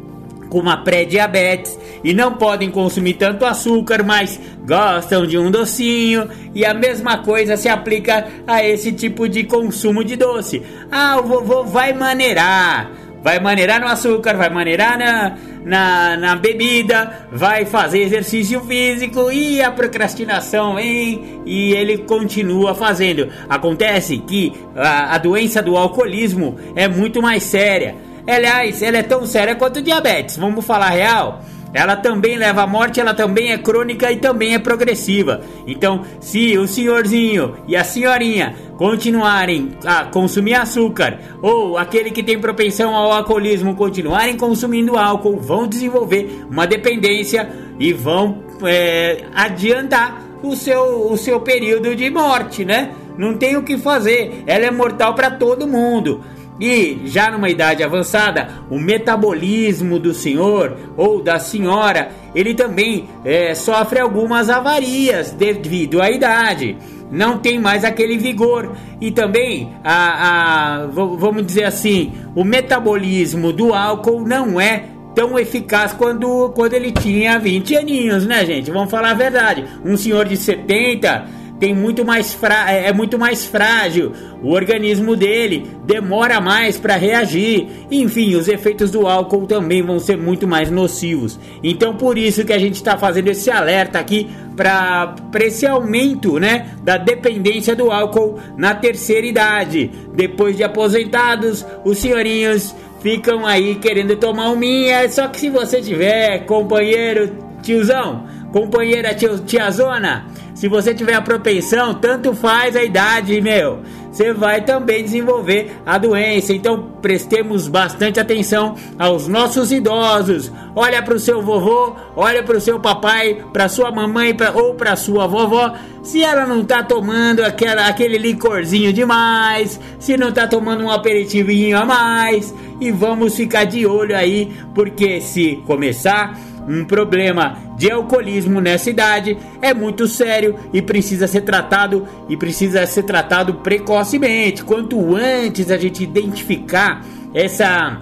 com uma pré-diabetes e não podem consumir tanto açúcar, mas gostam de um docinho. E a mesma coisa se aplica a esse tipo de consumo de doce. Ah, o vovô vai maneirar. Vai maneirar no açúcar, vai maneirar na, na, na bebida, vai fazer exercício físico e a procrastinação vem e ele continua fazendo. Acontece que a, a doença do alcoolismo é muito mais séria. Aliás, ela é tão séria quanto o diabetes, vamos falar real? Ela também leva à morte, ela também é crônica e também é progressiva. Então, se o senhorzinho e a senhorinha continuarem a consumir açúcar ou aquele que tem propensão ao alcoolismo continuarem consumindo álcool, vão desenvolver uma dependência e vão é, adiantar o seu, o seu período de morte, né? Não tem o que fazer, ela é mortal para todo mundo. E já numa idade avançada, o metabolismo do senhor ou da senhora, ele também é, sofre algumas avarias devido à idade. Não tem mais aquele vigor. E também, a, a, vamos dizer assim, o metabolismo do álcool não é tão eficaz quando, quando ele tinha 20 aninhos, né, gente? Vamos falar a verdade. Um senhor de 70 tem muito mais é, é muito mais frágil, o organismo dele demora mais para reagir. Enfim, os efeitos do álcool também vão ser muito mais nocivos. Então, por isso que a gente está fazendo esse alerta aqui para esse aumento, né, da dependência do álcool na terceira idade. Depois de aposentados, os senhorinhos ficam aí querendo tomar um minha, só que se você tiver companheiro, tiozão, companheira tio, tiazona, se você tiver a propensão, tanto faz a idade, meu. Você vai também desenvolver a doença. Então prestemos bastante atenção aos nossos idosos. Olha para o seu vovô, olha para o seu papai, para sua mamãe pra, ou para sua vovó. Se ela não tá tomando aquela, aquele licorzinho demais, se não tá tomando um aperitivinho a mais, e vamos ficar de olho aí, porque se começar um problema de alcoolismo nessa idade é muito sério e precisa ser tratado e precisa ser tratado precocemente. Quanto antes a gente identificar essa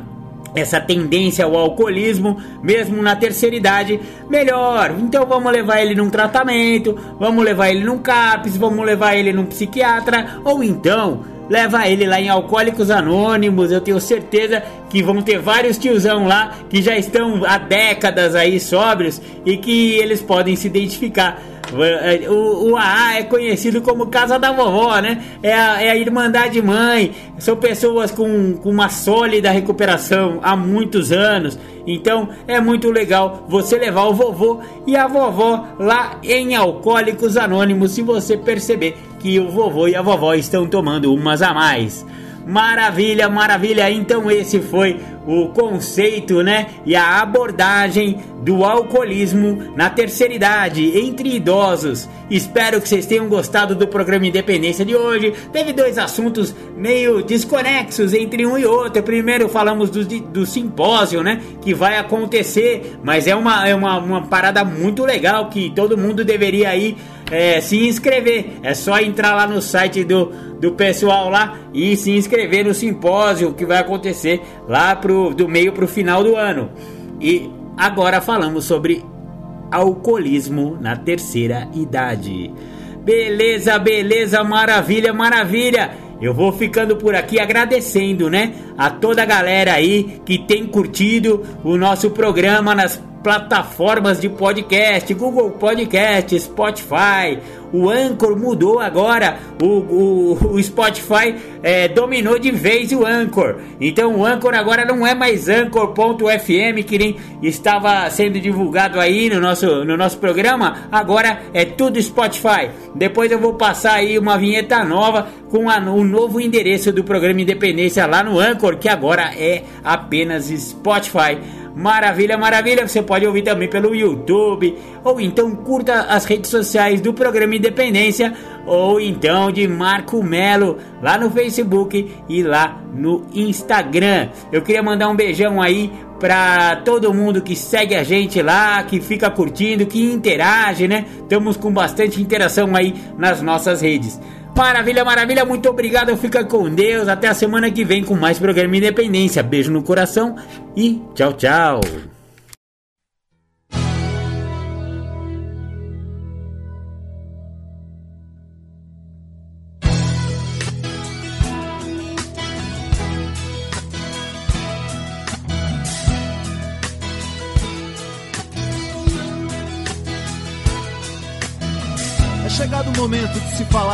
essa tendência ao alcoolismo, mesmo na terceira idade, melhor. Então vamos levar ele num tratamento, vamos levar ele num CAPS, vamos levar ele num psiquiatra, ou então leva ele lá em Alcoólicos Anônimos. Eu tenho certeza que vão ter vários tiozão lá que já estão há décadas aí sóbrios e que eles podem se identificar. O, o AA é conhecido como Casa da Vovó, né? É a, é a Irmandade Mãe. São pessoas com, com uma sólida recuperação há muitos anos. Então é muito legal você levar o vovô e a vovó lá em Alcoólicos Anônimos se você perceber que o vovô e a vovó estão tomando umas a mais. Maravilha, maravilha. Então esse foi o conceito, né, e a abordagem do alcoolismo na terceira idade entre idosos. Espero que vocês tenham gostado do programa Independência de hoje. Teve dois assuntos meio desconexos entre um e outro. Primeiro falamos do, do simpósio, né, que vai acontecer, mas é uma, é uma, uma parada muito legal que todo mundo deveria ir é, se inscrever. É só entrar lá no site do, do pessoal lá e se inscrever no simpósio que vai acontecer lá pro, do meio para o final do ano. E agora falamos sobre alcoolismo na terceira idade. Beleza, beleza, maravilha, maravilha. Eu vou ficando por aqui agradecendo, né, a toda a galera aí que tem curtido o nosso programa nas plataformas de podcast, Google Podcast, Spotify, o Anchor mudou agora, o, o, o Spotify é, dominou de vez o Anchor. Então o Anchor agora não é mais Anchor.fm que nem estava sendo divulgado aí no nosso, no nosso programa. Agora é tudo Spotify. Depois eu vou passar aí uma vinheta nova com a, o novo endereço do programa Independência lá no Anchor, que agora é apenas Spotify. Maravilha, maravilha. Você pode ouvir também pelo YouTube, ou então curta as redes sociais do programa Independência, ou então de Marco Melo lá no Facebook e lá no Instagram. Eu queria mandar um beijão aí para todo mundo que segue a gente lá, que fica curtindo, que interage, né? Estamos com bastante interação aí nas nossas redes. Maravilha, maravilha, muito obrigado. Fica com Deus. Até a semana que vem com mais programa Independência. Beijo no coração e tchau, tchau.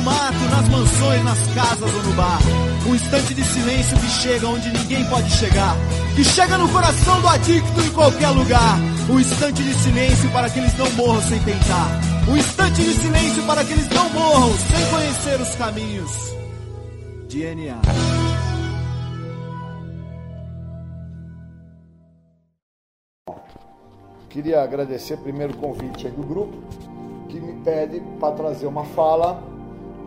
do mato, nas mansões, nas casas ou no bar. Um instante de silêncio que chega onde ninguém pode chegar. Que chega no coração do adicto em qualquer lugar. Um instante de silêncio para que eles não morram sem tentar. Um instante de silêncio para que eles não morram sem conhecer os caminhos. DNA. Queria agradecer primeiro o convite do grupo, que me pede para trazer uma fala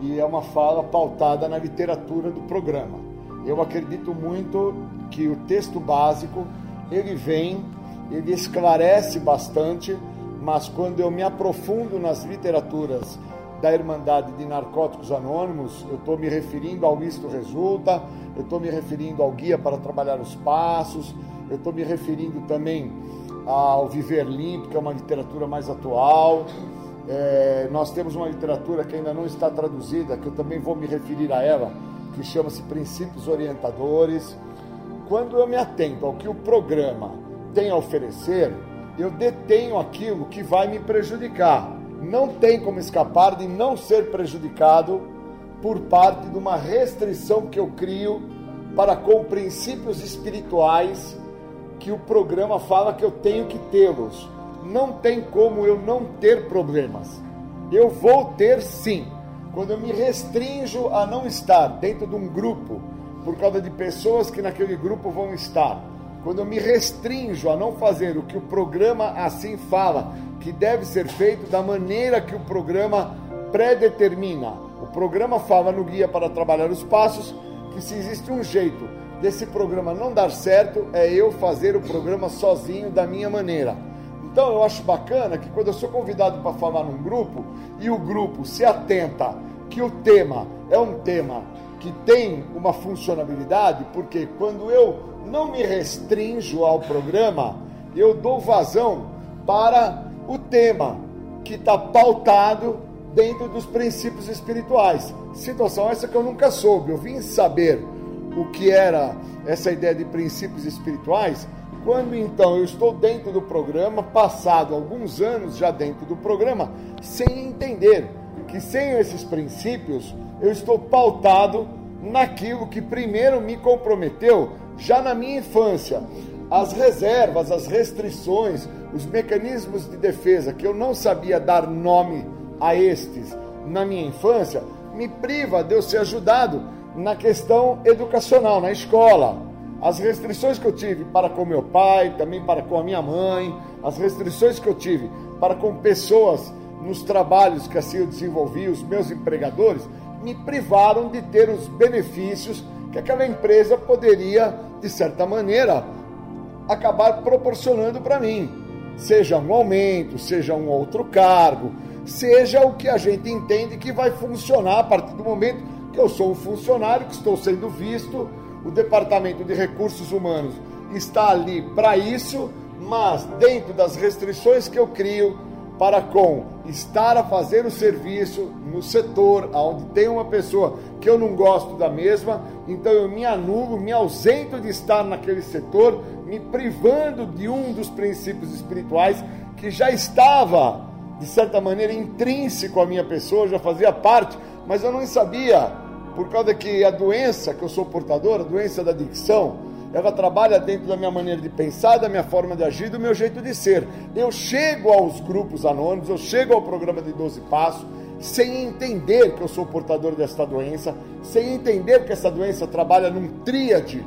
e é uma fala pautada na literatura do programa. Eu acredito muito que o texto básico ele vem, ele esclarece bastante, mas quando eu me aprofundo nas literaturas da Irmandade de Narcóticos Anônimos, eu estou me referindo ao Isto Resulta, eu estou me referindo ao Guia para Trabalhar os Passos, eu estou me referindo também ao Viver Limpo, que é uma literatura mais atual, é, nós temos uma literatura que ainda não está traduzida, que eu também vou me referir a ela, que chama-se Princípios Orientadores. Quando eu me atento ao que o programa tem a oferecer, eu detenho aquilo que vai me prejudicar. Não tem como escapar de não ser prejudicado por parte de uma restrição que eu crio para com princípios espirituais que o programa fala que eu tenho que tê-los não tem como eu não ter problemas. Eu vou ter sim. Quando eu me restringo a não estar dentro de um grupo por causa de pessoas que naquele grupo vão estar, quando eu me restringo a não fazer o que o programa assim fala, que deve ser feito da maneira que o programa predetermina. O programa fala no guia para trabalhar os passos que se existe um jeito desse programa não dar certo, é eu fazer o programa sozinho da minha maneira. Então eu acho bacana que quando eu sou convidado para falar num grupo e o grupo se atenta que o tema é um tema que tem uma funcionalidade, porque quando eu não me restringo ao programa, eu dou vazão para o tema que está pautado dentro dos princípios espirituais. Situação essa que eu nunca soube. Eu vim saber o que era essa ideia de princípios espirituais quando então eu estou dentro do programa, passado alguns anos já dentro do programa, sem entender que sem esses princípios eu estou pautado naquilo que primeiro me comprometeu já na minha infância. As reservas, as restrições, os mecanismos de defesa que eu não sabia dar nome a estes na minha infância, me priva de eu ser ajudado na questão educacional, na escola as restrições que eu tive para com meu pai, também para com a minha mãe, as restrições que eu tive para com pessoas nos trabalhos que assim eu desenvolvi, os meus empregadores, me privaram de ter os benefícios que aquela empresa poderia, de certa maneira, acabar proporcionando para mim. Seja um aumento, seja um outro cargo, seja o que a gente entende que vai funcionar a partir do momento que eu sou um funcionário, que estou sendo visto o Departamento de Recursos Humanos está ali para isso, mas dentro das restrições que eu crio para com estar a fazer o serviço no setor onde tem uma pessoa que eu não gosto da mesma, então eu me anulo, me ausento de estar naquele setor, me privando de um dos princípios espirituais que já estava, de certa maneira, intrínseco à minha pessoa, já fazia parte, mas eu não sabia por causa que a doença que eu sou portador, a doença da adicção, ela trabalha dentro da minha maneira de pensar, da minha forma de agir, do meu jeito de ser. Eu chego aos grupos anônimos, eu chego ao programa de 12 Passos, sem entender que eu sou portador desta doença, sem entender que essa doença trabalha num tríade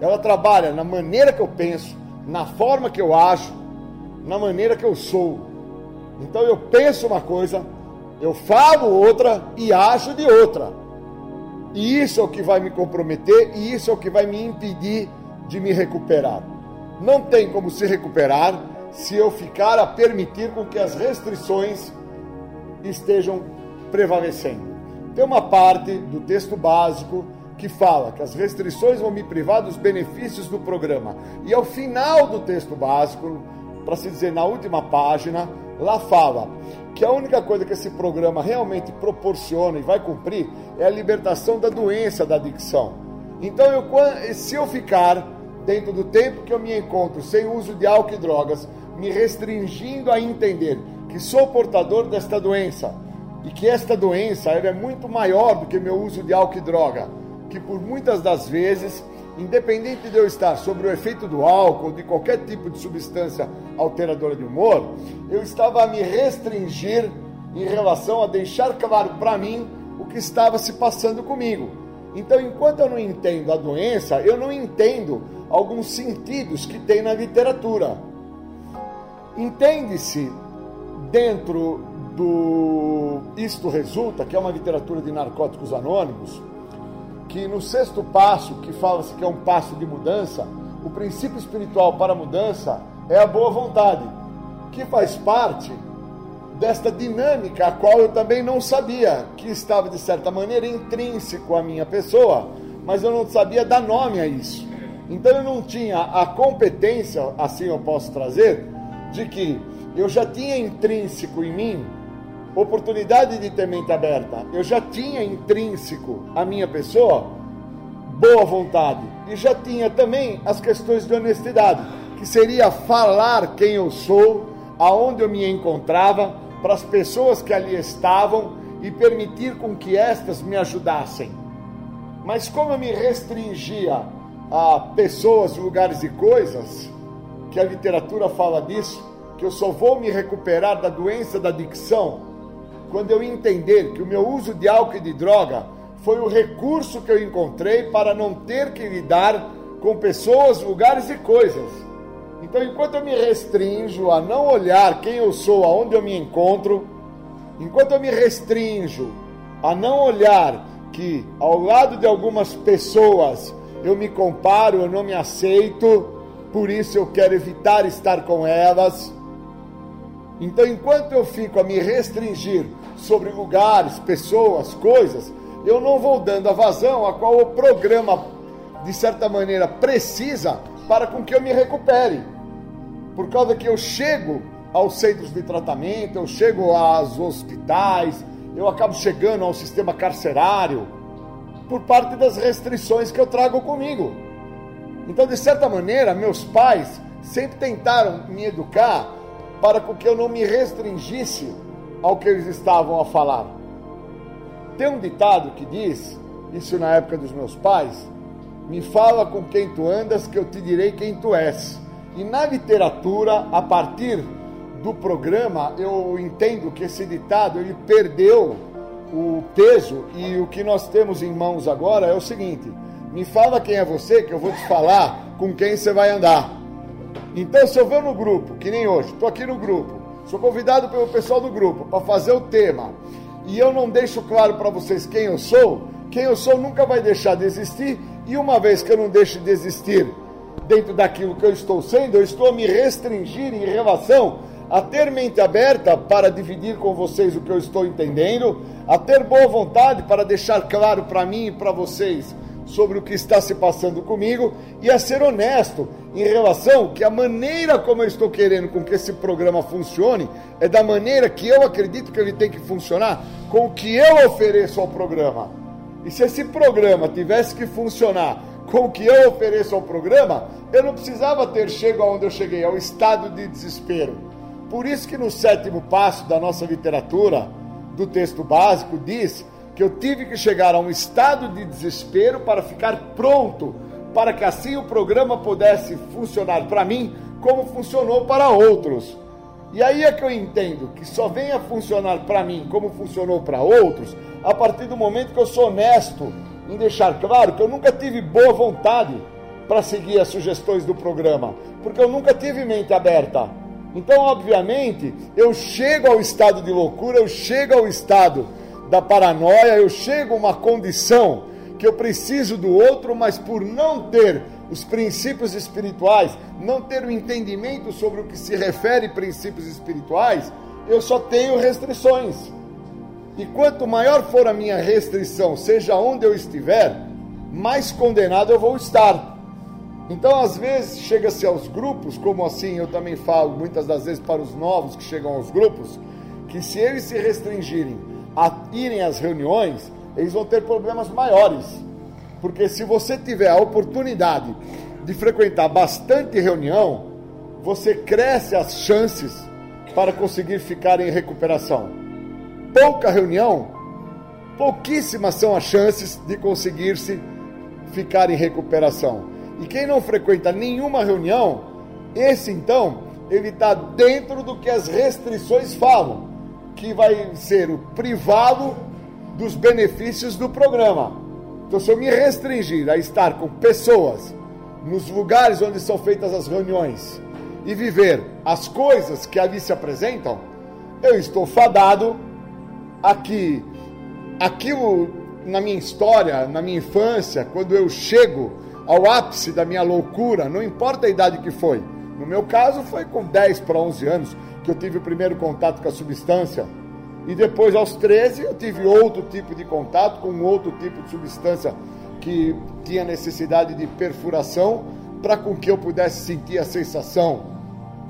Ela trabalha na maneira que eu penso, na forma que eu ajo, na maneira que eu sou. Então eu penso uma coisa, eu falo outra e ajo de outra. E isso é o que vai me comprometer e isso é o que vai me impedir de me recuperar. Não tem como se recuperar se eu ficar a permitir com que as restrições estejam prevalecendo. Tem uma parte do texto básico que fala que as restrições vão me privar dos benefícios do programa. E ao final do texto básico, para se dizer na última página, lá fala que a única coisa que esse programa realmente proporciona e vai cumprir é a libertação da doença da adicção. Então, eu, se eu ficar dentro do tempo que eu me encontro sem uso de álcool e drogas, me restringindo a entender que sou portador desta doença e que esta doença é muito maior do que meu uso de álcool e droga, que por muitas das vezes, independente de eu estar sobre o efeito do álcool de qualquer tipo de substância alteradora de humor, eu estava a me restringir em relação a deixar claro para mim o que estava se passando comigo. Então, enquanto eu não entendo a doença, eu não entendo alguns sentidos que tem na literatura. Entende-se dentro do Isto Resulta, que é uma literatura de narcóticos anônimos, que no sexto passo, que fala-se que é um passo de mudança, o princípio espiritual para a mudança é a boa vontade, que faz parte desta dinâmica, a qual eu também não sabia, que estava de certa maneira intrínseco à minha pessoa, mas eu não sabia dar nome a isso. Então eu não tinha a competência, assim eu posso trazer, de que eu já tinha intrínseco em mim oportunidade de ter mente aberta. Eu já tinha intrínseco a minha pessoa boa vontade e já tinha também as questões de honestidade, que seria falar quem eu sou, aonde eu me encontrava para as pessoas que ali estavam e permitir com que estas me ajudassem. Mas como eu me restringia a pessoas, lugares e coisas, que a literatura fala disso, que eu só vou me recuperar da doença da adicção quando eu entender que o meu uso de álcool e de droga foi o recurso que eu encontrei para não ter que lidar com pessoas, lugares e coisas. Então, enquanto eu me restringo a não olhar quem eu sou, aonde eu me encontro, enquanto eu me restringo a não olhar que ao lado de algumas pessoas eu me comparo, eu não me aceito, por isso eu quero evitar estar com elas. Então, enquanto eu fico a me restringir sobre lugares, pessoas, coisas, eu não vou dando a vazão a qual o programa, de certa maneira, precisa para com que eu me recupere. Por causa que eu chego aos centros de tratamento, eu chego aos hospitais, eu acabo chegando ao sistema carcerário, por parte das restrições que eu trago comigo. Então, de certa maneira, meus pais sempre tentaram me educar para que eu não me restringisse ao que eles estavam a falar. Tem um ditado que diz, isso na época dos meus pais, me fala com quem tu andas que eu te direi quem tu és. E na literatura, a partir do programa, eu entendo que esse ditado ele perdeu o peso e o que nós temos em mãos agora é o seguinte: me fala quem é você que eu vou te falar com quem você vai andar. Então, se eu vou no grupo, que nem hoje, estou aqui no grupo, sou convidado pelo pessoal do grupo para fazer o tema. E eu não deixo claro para vocês quem eu sou, quem eu sou nunca vai deixar de existir. E uma vez que eu não deixo de existir dentro daquilo que eu estou sendo, eu estou a me restringir em relação a ter mente aberta para dividir com vocês o que eu estou entendendo, a ter boa vontade para deixar claro para mim e para vocês sobre o que está se passando comigo e a ser honesto em relação que a maneira como eu estou querendo com que esse programa funcione é da maneira que eu acredito que ele tem que funcionar com o que eu ofereço ao programa. E se esse programa tivesse que funcionar com o que eu ofereço ao programa, eu não precisava ter chego aonde eu cheguei, ao estado de desespero. Por isso que no sétimo passo da nossa literatura, do texto básico, diz que eu tive que chegar a um estado de desespero para ficar pronto, para que assim o programa pudesse funcionar para mim como funcionou para outros. E aí é que eu entendo que só vem a funcionar para mim como funcionou para outros a partir do momento que eu sou honesto em deixar claro que eu nunca tive boa vontade para seguir as sugestões do programa, porque eu nunca tive mente aberta. Então, obviamente, eu chego ao estado de loucura, eu chego ao estado da paranoia, eu chego a uma condição que eu preciso do outro, mas por não ter os princípios espirituais, não ter o entendimento sobre o que se refere princípios espirituais, eu só tenho restrições. E quanto maior for a minha restrição, seja onde eu estiver, mais condenado eu vou estar. Então, às vezes, chega-se aos grupos, como assim eu também falo muitas das vezes para os novos que chegam aos grupos, que se eles se restringirem a irem às reuniões, eles vão ter problemas maiores. Porque se você tiver a oportunidade de frequentar bastante reunião, você cresce as chances para conseguir ficar em recuperação. Pouca reunião, pouquíssimas são as chances de conseguir-se ficar em recuperação. E quem não frequenta nenhuma reunião, esse então, ele está dentro do que as restrições falam, que vai ser o privado dos benefícios do programa. Então, se eu me restringir a estar com pessoas nos lugares onde são feitas as reuniões e viver as coisas que ali se apresentam, eu estou fadado a que aquilo na minha história, na minha infância, quando eu chego ao ápice da minha loucura, não importa a idade que foi. No meu caso, foi com 10 para 11 anos que eu tive o primeiro contato com a substância. E depois, aos 13, eu tive outro tipo de contato com outro tipo de substância que tinha necessidade de perfuração para com que eu pudesse sentir a sensação.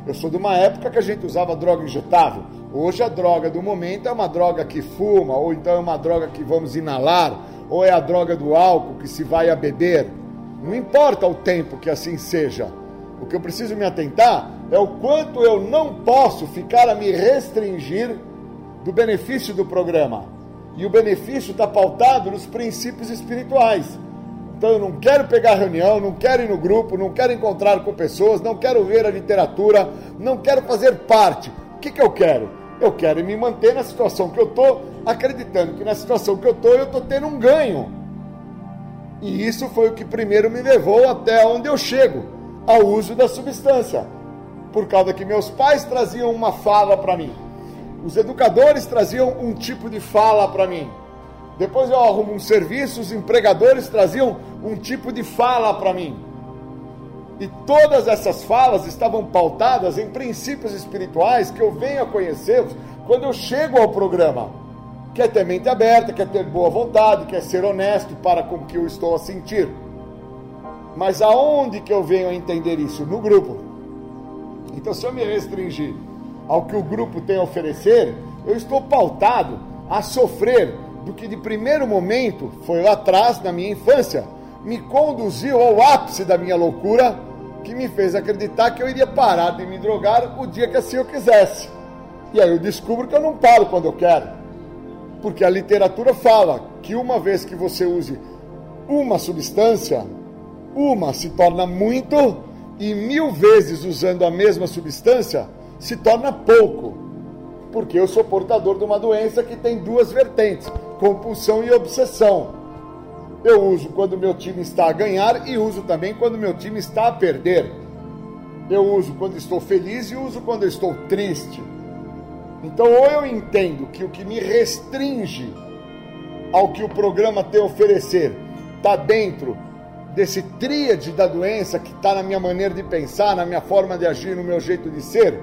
Eu sou de uma época que a gente usava droga injetável. Hoje a droga do momento é uma droga que fuma, ou então é uma droga que vamos inalar, ou é a droga do álcool que se vai a beber. Não importa o tempo que assim seja. O que eu preciso me atentar é o quanto eu não posso ficar a me restringir do benefício do programa. E o benefício está pautado nos princípios espirituais. Então eu não quero pegar reunião, não quero ir no grupo, não quero encontrar com pessoas, não quero ver a literatura, não quero fazer parte. O que, que eu quero? Eu quero me manter na situação que eu estou, acreditando que na situação que eu estou, eu estou tendo um ganho. E isso foi o que primeiro me levou até onde eu chego, ao uso da substância. Por causa que meus pais traziam uma fala para mim. Os educadores traziam um tipo de fala para mim. Depois eu arrumo um serviço, os empregadores traziam um tipo de fala para mim. E todas essas falas estavam pautadas em princípios espirituais que eu venho a conhecê-los quando eu chego ao programa quer ter mente aberta, quer ter boa vontade, quer ser honesto para com o que eu estou a sentir. Mas aonde que eu venho a entender isso? No grupo. Então, se eu me restringir ao que o grupo tem a oferecer, eu estou pautado a sofrer do que de primeiro momento foi lá atrás, na minha infância, me conduziu ao ápice da minha loucura, que me fez acreditar que eu iria parar de me drogar o dia que assim eu quisesse. E aí eu descubro que eu não paro quando eu quero. Porque a literatura fala que uma vez que você use uma substância, uma se torna muito e mil vezes usando a mesma substância se torna pouco. Porque eu sou portador de uma doença que tem duas vertentes: compulsão e obsessão. Eu uso quando meu time está a ganhar e uso também quando meu time está a perder. Eu uso quando estou feliz e uso quando estou triste. Então, ou eu entendo que o que me restringe ao que o programa tem a oferecer está dentro desse tríade da doença que está na minha maneira de pensar, na minha forma de agir, no meu jeito de ser,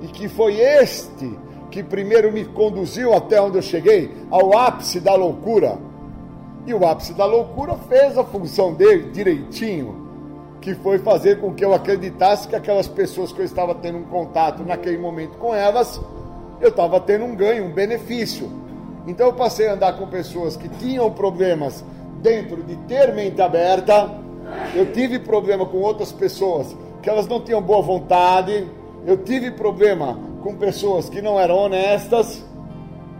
e que foi este que primeiro me conduziu até onde eu cheguei, ao ápice da loucura. E o ápice da loucura fez a função dele direitinho, que foi fazer com que eu acreditasse que aquelas pessoas que eu estava tendo um contato naquele momento com elas eu estava tendo um ganho, um benefício. Então eu passei a andar com pessoas que tinham problemas dentro de ter mente aberta. Eu tive problema com outras pessoas que elas não tinham boa vontade. Eu tive problema com pessoas que não eram honestas.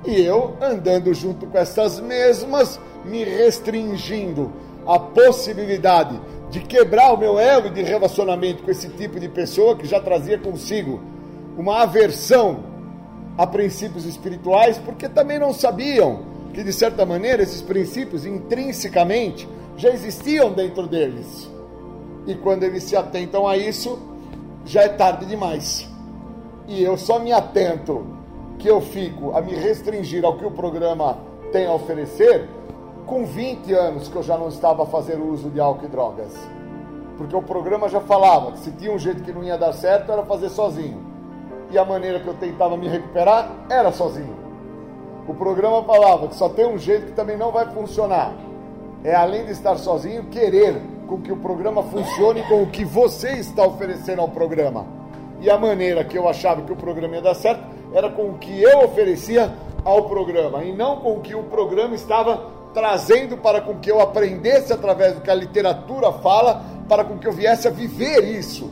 E eu andando junto com essas mesmas, me restringindo a possibilidade de quebrar o meu elo de relacionamento com esse tipo de pessoa que já trazia consigo uma aversão a princípios espirituais, porque também não sabiam que, de certa maneira, esses princípios intrinsecamente já existiam dentro deles. E quando eles se atentam a isso, já é tarde demais. E eu só me atento que eu fico a me restringir ao que o programa tem a oferecer com 20 anos que eu já não estava fazendo uso de álcool e drogas. Porque o programa já falava que se tinha um jeito que não ia dar certo era fazer sozinho. E a maneira que eu tentava me recuperar era sozinho. O programa falava que só tem um jeito que também não vai funcionar. É além de estar sozinho, querer com que o programa funcione com o que você está oferecendo ao programa. E a maneira que eu achava que o programa ia dar certo era com o que eu oferecia ao programa e não com o que o programa estava trazendo para com que eu aprendesse através do que a literatura fala, para com que eu viesse a viver isso.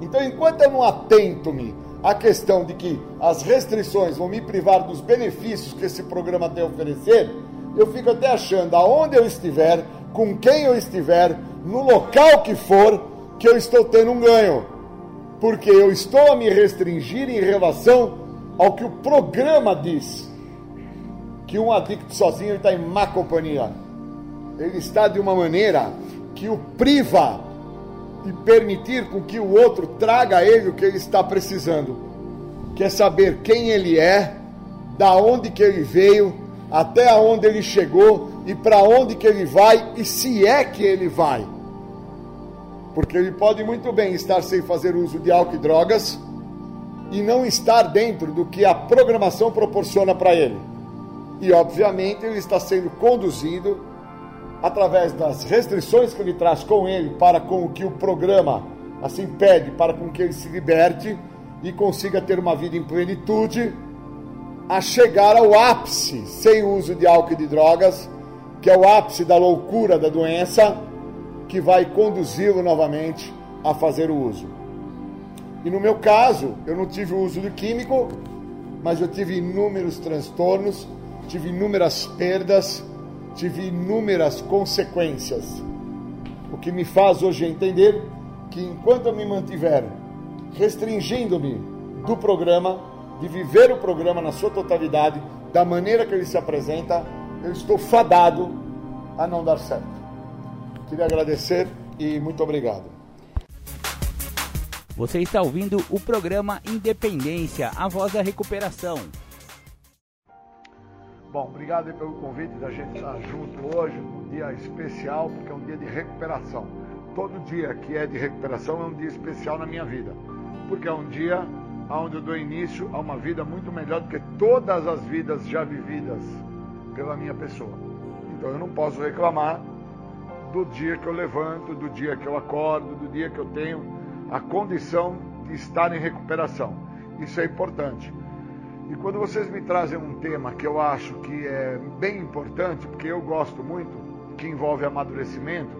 Então, enquanto eu não atento-me à questão de que as restrições vão me privar dos benefícios que esse programa tem a oferecer, eu fico até achando, aonde eu estiver, com quem eu estiver, no local que for, que eu estou tendo um ganho. Porque eu estou a me restringir em relação ao que o programa diz que um adicto sozinho está em má companhia. Ele está de uma maneira que o priva de permitir com que o outro traga a ele o que ele está precisando. Quer saber quem ele é, da onde que ele veio, até onde ele chegou e para onde que ele vai e se é que ele vai. Porque ele pode muito bem estar sem fazer uso de álcool e drogas e não estar dentro do que a programação proporciona para ele. E, obviamente, ele está sendo conduzido através das restrições que ele traz com ele para com o que o programa assim pede para com que ele se liberte e consiga ter uma vida em plenitude a chegar ao ápice sem uso de álcool e de drogas, que é o ápice da loucura da doença, que vai conduzi-lo novamente a fazer o uso. E no meu caso, eu não tive o uso de químico, mas eu tive inúmeros transtornos tive inúmeras perdas, tive inúmeras consequências. O que me faz hoje entender que enquanto eu me mantiver restringindo-me do programa, de viver o programa na sua totalidade, da maneira que ele se apresenta, eu estou fadado a não dar certo. Queria agradecer e muito obrigado. Você está ouvindo o programa Independência, a voz da recuperação. Bom, obrigado pelo convite da gente estar junto hoje, um dia especial, porque é um dia de recuperação. Todo dia que é de recuperação é um dia especial na minha vida, porque é um dia onde eu dou início a uma vida muito melhor do que todas as vidas já vividas pela minha pessoa. Então eu não posso reclamar do dia que eu levanto, do dia que eu acordo, do dia que eu tenho a condição de estar em recuperação. Isso é importante. E quando vocês me trazem um tema que eu acho que é bem importante, porque eu gosto muito, que envolve amadurecimento,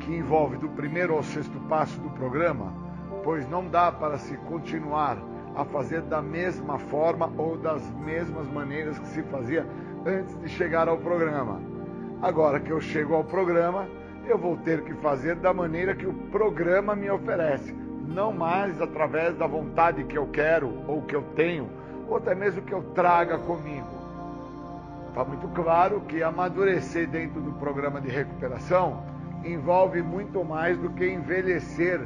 que envolve do primeiro ao sexto passo do programa, pois não dá para se continuar a fazer da mesma forma ou das mesmas maneiras que se fazia antes de chegar ao programa. Agora que eu chego ao programa, eu vou ter que fazer da maneira que o programa me oferece não mais através da vontade que eu quero ou que eu tenho, ou até mesmo que eu traga comigo. Está muito claro que amadurecer dentro do programa de recuperação envolve muito mais do que envelhecer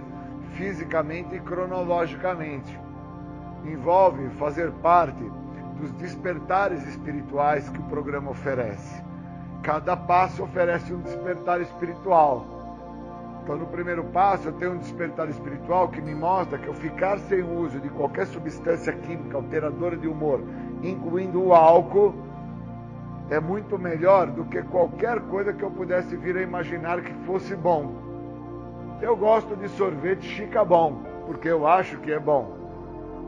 fisicamente e cronologicamente. Envolve fazer parte dos despertares espirituais que o programa oferece. Cada passo oferece um despertar espiritual então, no primeiro passo, eu tenho um despertar espiritual que me mostra que eu ficar sem uso de qualquer substância química alteradora de humor, incluindo o álcool, é muito melhor do que qualquer coisa que eu pudesse vir a imaginar que fosse bom. Eu gosto de sorvete chica bom, porque eu acho que é bom.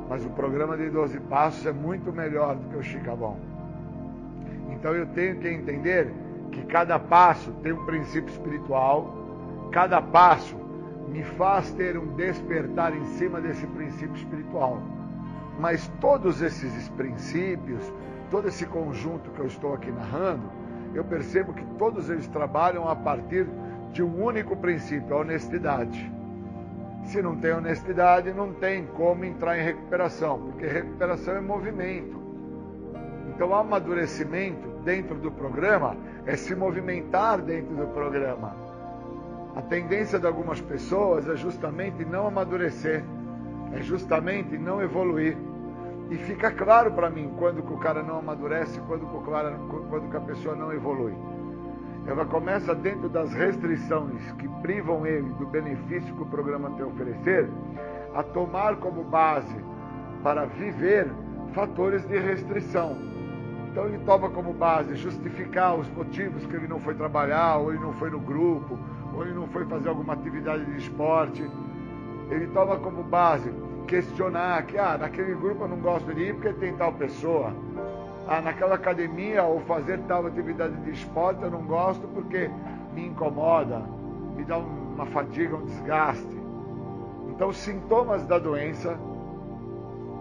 Mas o programa de 12 passos é muito melhor do que o chica bom. Então eu tenho que entender que cada passo tem um princípio espiritual Cada passo me faz ter um despertar em cima desse princípio espiritual. Mas todos esses princípios, todo esse conjunto que eu estou aqui narrando, eu percebo que todos eles trabalham a partir de um único princípio, a honestidade. Se não tem honestidade, não tem como entrar em recuperação, porque recuperação é movimento. Então, amadurecimento dentro do programa é se movimentar dentro do programa A tendência de algumas pessoas é justamente não amadurecer, é justamente não evoluir. E fica claro para mim quando que o cara não amadurece, quando que, o cara, quando que a pessoa não evolui. Ela começa dentro das restrições que privam ele do benefício que o programa tem a oferecer, a tomar como base para viver fatores de restrição. Então ele toma como base justificar os motivos que ele não foi trabalhar, ou ele não foi no grupo, ou ele não foi fazer alguma atividade de esporte. Ele toma como base questionar que, ah, naquele grupo eu não gosto de ir porque tem tal pessoa. Ah, naquela academia ou fazer tal atividade de esporte eu não gosto porque me incomoda, me dá uma fadiga, um desgaste. Então, sintomas da doença,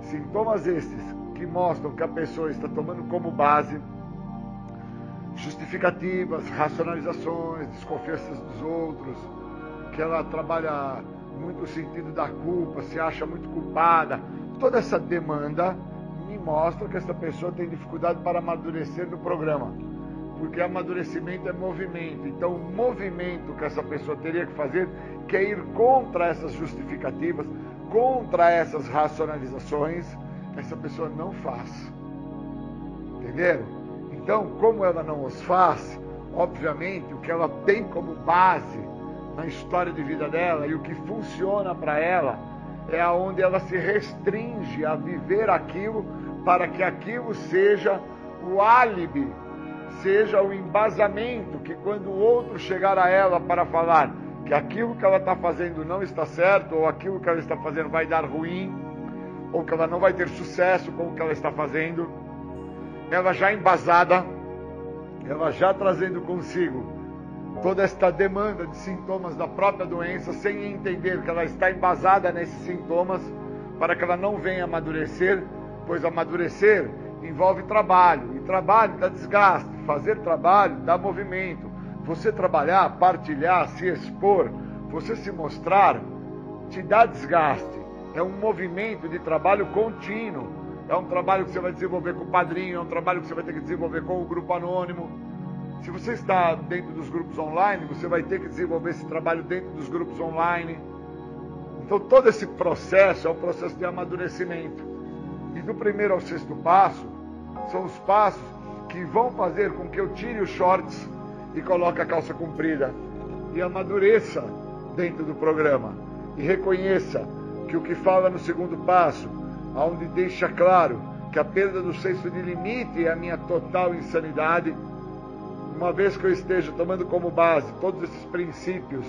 sintomas estes que mostram que a pessoa está tomando como base justificativas, racionalizações, desconfianças dos outros, que ela trabalha muito o sentido da culpa, se acha muito culpada. Toda essa demanda me mostra que essa pessoa tem dificuldade para amadurecer no programa. Porque amadurecimento é movimento. Então, o movimento que essa pessoa teria que fazer que é ir contra essas justificativas, contra essas racionalizações, essa pessoa não faz. Entenderam? Então, como ela não os faz, obviamente o que ela tem como base na história de vida dela e o que funciona para ela é aonde ela se restringe a viver aquilo para que aquilo seja o álibi, seja o embasamento que quando o outro chegar a ela para falar que aquilo que ela está fazendo não está certo ou aquilo que ela está fazendo vai dar ruim ou que ela não vai ter sucesso com o que ela está fazendo, ela já embasada, ela já trazendo consigo toda esta demanda de sintomas da própria doença, sem entender que ela está embasada nesses sintomas, para que ela não venha amadurecer, pois amadurecer envolve trabalho, e trabalho dá desgaste, fazer trabalho dá movimento. Você trabalhar, partilhar, se expor, você se mostrar, te dá desgaste. É um movimento de trabalho contínuo. É um trabalho que você vai desenvolver com o padrinho, é um trabalho que você vai ter que desenvolver com o grupo anônimo se você está dentro dos grupos online, você vai ter que desenvolver esse trabalho dentro dos grupos online. Então, todo esse processo é um processo de amadurecimento. E do primeiro ao sexto passo, são os passos que vão fazer com que eu tire os shorts e coloque a calça comprida. E amadureça dentro do programa. E reconheça que o que fala no segundo passo, onde deixa claro que a perda do senso de limite é a minha total insanidade uma vez que eu esteja tomando como base todos esses princípios,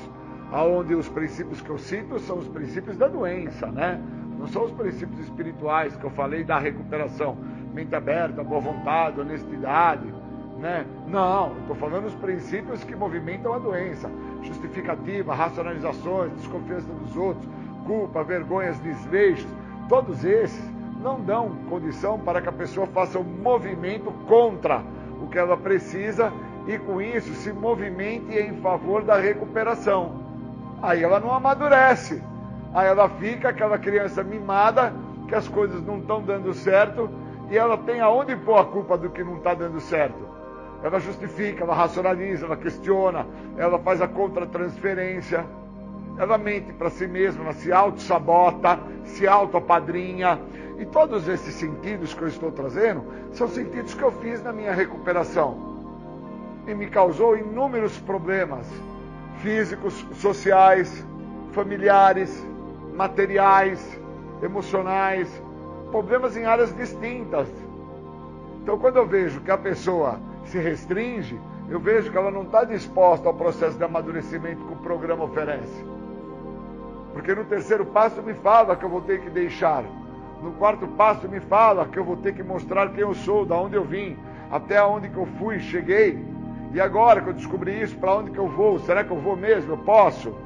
aonde os princípios que eu cito são os princípios da doença, né? Não são os princípios espirituais que eu falei da recuperação, mente aberta, boa vontade, honestidade, né? Não, estou falando os princípios que movimentam a doença, justificativa, racionalizações, desconfiança dos outros, culpa, vergonhas, desleixos, todos esses não dão condição para que a pessoa faça um movimento contra o que ela precisa e com isso se movimente em favor da recuperação. Aí ela não amadurece. Aí ela fica aquela criança mimada, que as coisas não estão dando certo, e ela tem aonde pôr a culpa do que não está dando certo. Ela justifica, ela racionaliza, ela questiona, ela faz a contra-transferência, ela mente para si mesma, ela se auto-sabota, se auto-apadrinha. E todos esses sentidos que eu estou trazendo são sentidos que eu fiz na minha recuperação e me causou inúmeros problemas físicos, sociais, familiares, materiais, emocionais, problemas em áreas distintas. Então, quando eu vejo que a pessoa se restringe, eu vejo que ela não está disposta ao processo de amadurecimento que o programa oferece. Porque no terceiro passo me fala que eu vou ter que deixar. No quarto passo me fala que eu vou ter que mostrar quem eu sou, da onde eu vim, até onde que eu fui, cheguei. E agora que eu descobri isso, para onde que eu vou? Será que eu vou mesmo? Eu posso?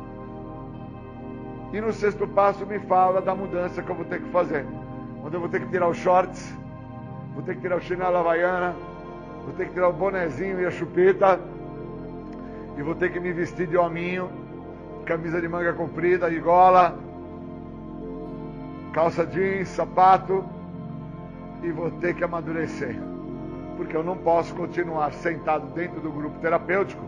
E no sexto passo me fala da mudança que eu vou ter que fazer. Onde eu vou ter que tirar os shorts, vou ter que tirar o chinelo havaiana, vou ter que tirar o bonezinho e a chupeta, e vou ter que me vestir de hominho, camisa de manga comprida e gola, calça jeans, sapato, e vou ter que amadurecer porque eu não posso continuar sentado dentro do grupo terapêutico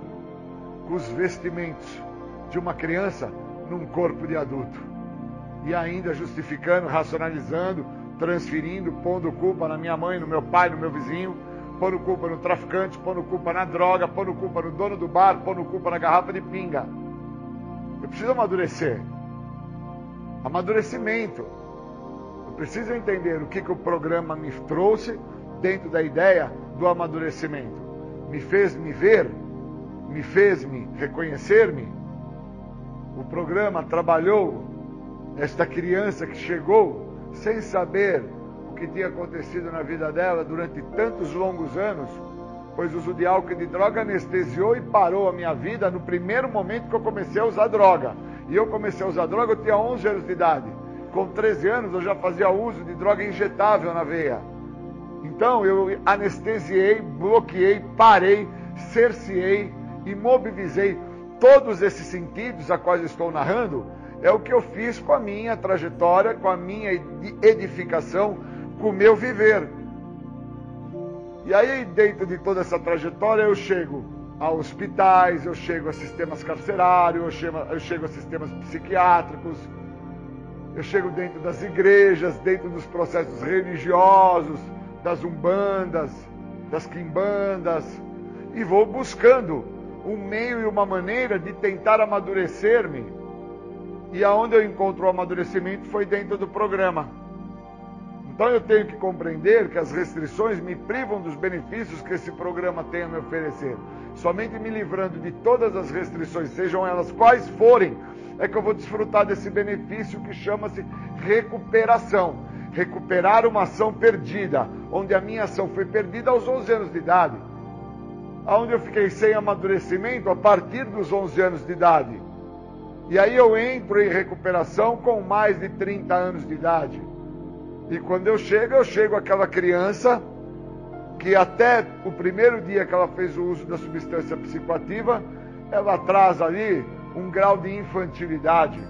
com os vestimentos de uma criança num corpo de adulto. E ainda justificando, racionalizando, transferindo, pondo culpa na minha mãe, no meu pai, no meu vizinho, pondo culpa no traficante, pondo culpa na droga, pondo culpa no dono do bar, pondo culpa na garrafa de pinga. Eu preciso amadurecer. Amadurecimento. Eu preciso entender o que, que o programa me trouxe dentro da ideia do amadurecimento. Me fez me ver, me fez me reconhecer-me. O programa trabalhou esta criança que chegou sem saber o que tinha acontecido na vida dela durante tantos longos anos, pois o uso de álcool e de droga anestesiou e parou a minha vida no primeiro momento que eu comecei a usar droga. E eu comecei a usar droga, eu tinha 11 anos de idade. Com 13 anos eu já fazia uso de droga injetável na veia. Então eu anestesiei, bloqueei, parei, cerceei, imobilizei todos esses sentidos a quais estou narrando é o que eu fiz com a minha trajetória, com a minha edificação, com o meu viver. E aí, dentro de toda essa trajetória, eu chego a hospitais, eu chego a sistemas carcerários, eu chego, eu chego a sistemas psiquiátricos, eu chego dentro das igrejas, dentro dos processos religiosos, das umbandas, das quimbandas, e vou buscando um meio e uma maneira de tentar amadurecer-me e aonde eu encontro o amadurecimento foi dentro do programa. Então eu tenho que compreender que as restrições me privam dos benefícios que esse programa tem a me oferecer. Somente me livrando de todas as restrições, sejam elas quais forem, é que eu vou desfrutar desse benefício que chama-se recuperação. Recuperar uma ação perdida, onde a minha ação foi perdida aos 11 anos de idade. Onde eu fiquei sem amadurecimento a partir dos 11 anos de idade e aí eu entro em recuperação com mais de 30 anos de idade. E quando eu chego, eu chego aquela criança que até o primeiro dia que ela fez o uso da substância psicoativa, ela traz ali um grau de infantilidade.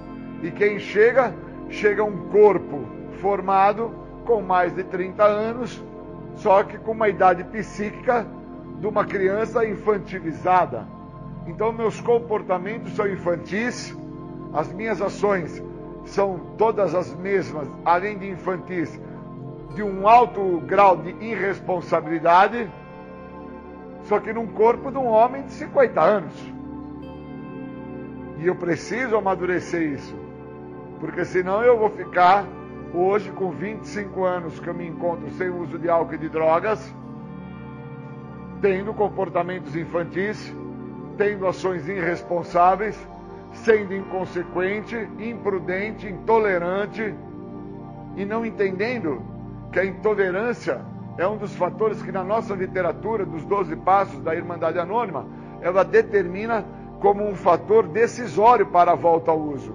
E quem chega, chega um corpo formado com mais de 30 anos, só que com uma idade psíquica de uma criança infantilizada. Então meus comportamentos são infantis, as minhas ações são todas as mesmas, além de infantis, de um alto grau de irresponsabilidade, só que num corpo de um homem de 50 anos. E eu preciso amadurecer isso, porque senão eu vou ficar hoje com 25 anos que eu me encontro sem uso de álcool e de drogas, tendo comportamentos infantis, tendo ações irresponsáveis sendo inconsequente, imprudente, intolerante e não entendendo que a intolerância é um dos fatores que na nossa literatura dos 12 passos da Irmandade Anônima, ela determina como um fator decisório para a volta ao uso.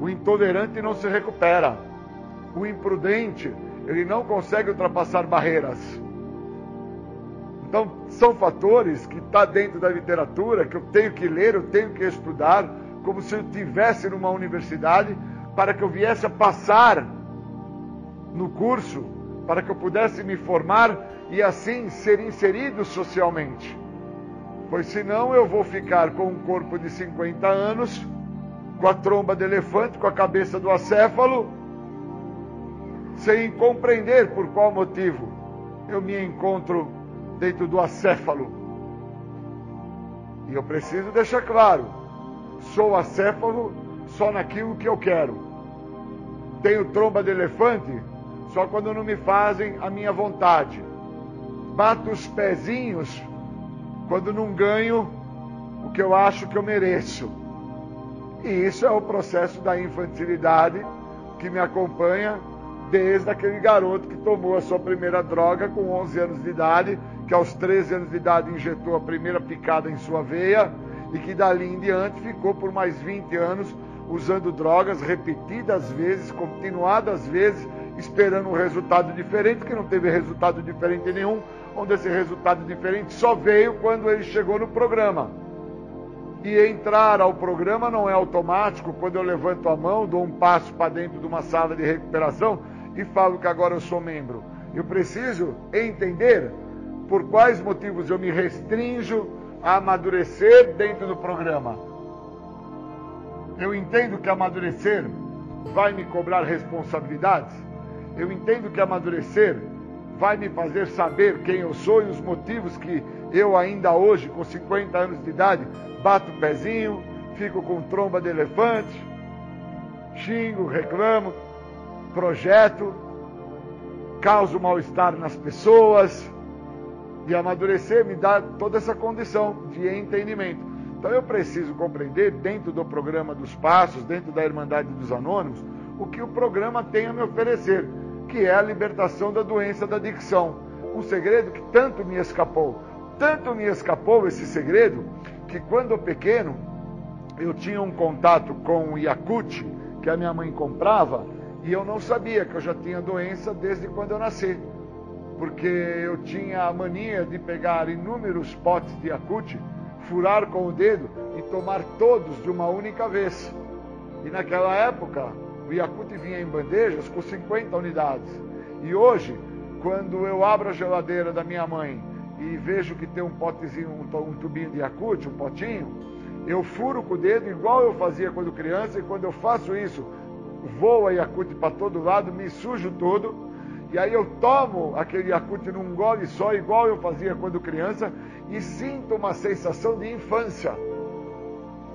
O intolerante não se recupera. O imprudente, ele não consegue ultrapassar barreiras. Então, são fatores que está dentro da literatura, que eu tenho que ler, eu tenho que estudar, como se eu estivesse numa universidade, para que eu viesse a passar no curso, para que eu pudesse me formar e assim ser inserido socialmente. Pois senão eu vou ficar com um corpo de 50 anos, com a tromba de elefante, com a cabeça do acéfalo, sem compreender por qual motivo eu me encontro dentro do acéfalo. E eu preciso deixar claro: sou acéfalo só naquilo que eu quero. Tenho tromba de elefante só quando não me fazem a minha vontade. Bato os pezinhos quando não ganho o que eu acho que eu mereço. E isso é o processo da infantilidade que me acompanha desde aquele garoto que tomou a sua primeira droga com 11 anos de idade que aos 13 anos de idade injetou a primeira picada em sua veia e que dali em diante ficou por mais 20 anos usando drogas repetidas vezes, continuadas vezes, esperando um resultado diferente, que não teve resultado diferente nenhum, onde esse resultado diferente só veio quando ele chegou no programa. E entrar ao programa não é automático, quando eu levanto a mão, dou um passo para dentro de uma sala de recuperação e falo que agora eu sou membro. Eu preciso entender por quais motivos eu me restringo a amadurecer dentro do programa. Eu entendo que amadurecer vai me cobrar responsabilidades. Eu entendo que amadurecer vai me fazer saber quem eu sou e os motivos que eu ainda hoje, com 50 anos de idade, bato o pezinho, fico com tromba de elefante, xingo, reclamo, projeto, causo mal-estar nas pessoas. E amadurecer me dá toda essa condição de entendimento. Então eu preciso compreender, dentro do programa dos Passos, dentro da Irmandade dos Anônimos, o que o programa tem a me oferecer, que é a libertação da doença da adicção. Um segredo que tanto me escapou. Tanto me escapou esse segredo, que quando pequeno, eu tinha um contato com o Yakut, que a minha mãe comprava, e eu não sabia que eu já tinha doença desde quando eu nasci. Porque eu tinha a mania de pegar inúmeros potes de Yakut, furar com o dedo e tomar todos de uma única vez. E naquela época, o Yakut vinha em bandejas com 50 unidades. E hoje, quando eu abro a geladeira da minha mãe e vejo que tem um potezinho, um tubinho de Yakut, um potinho, eu furo com o dedo igual eu fazia quando criança, e quando eu faço isso, voa Yakut para todo lado, me sujo todo, e aí eu tomo aquele Yakut num gole só, igual eu fazia quando criança, e sinto uma sensação de infância.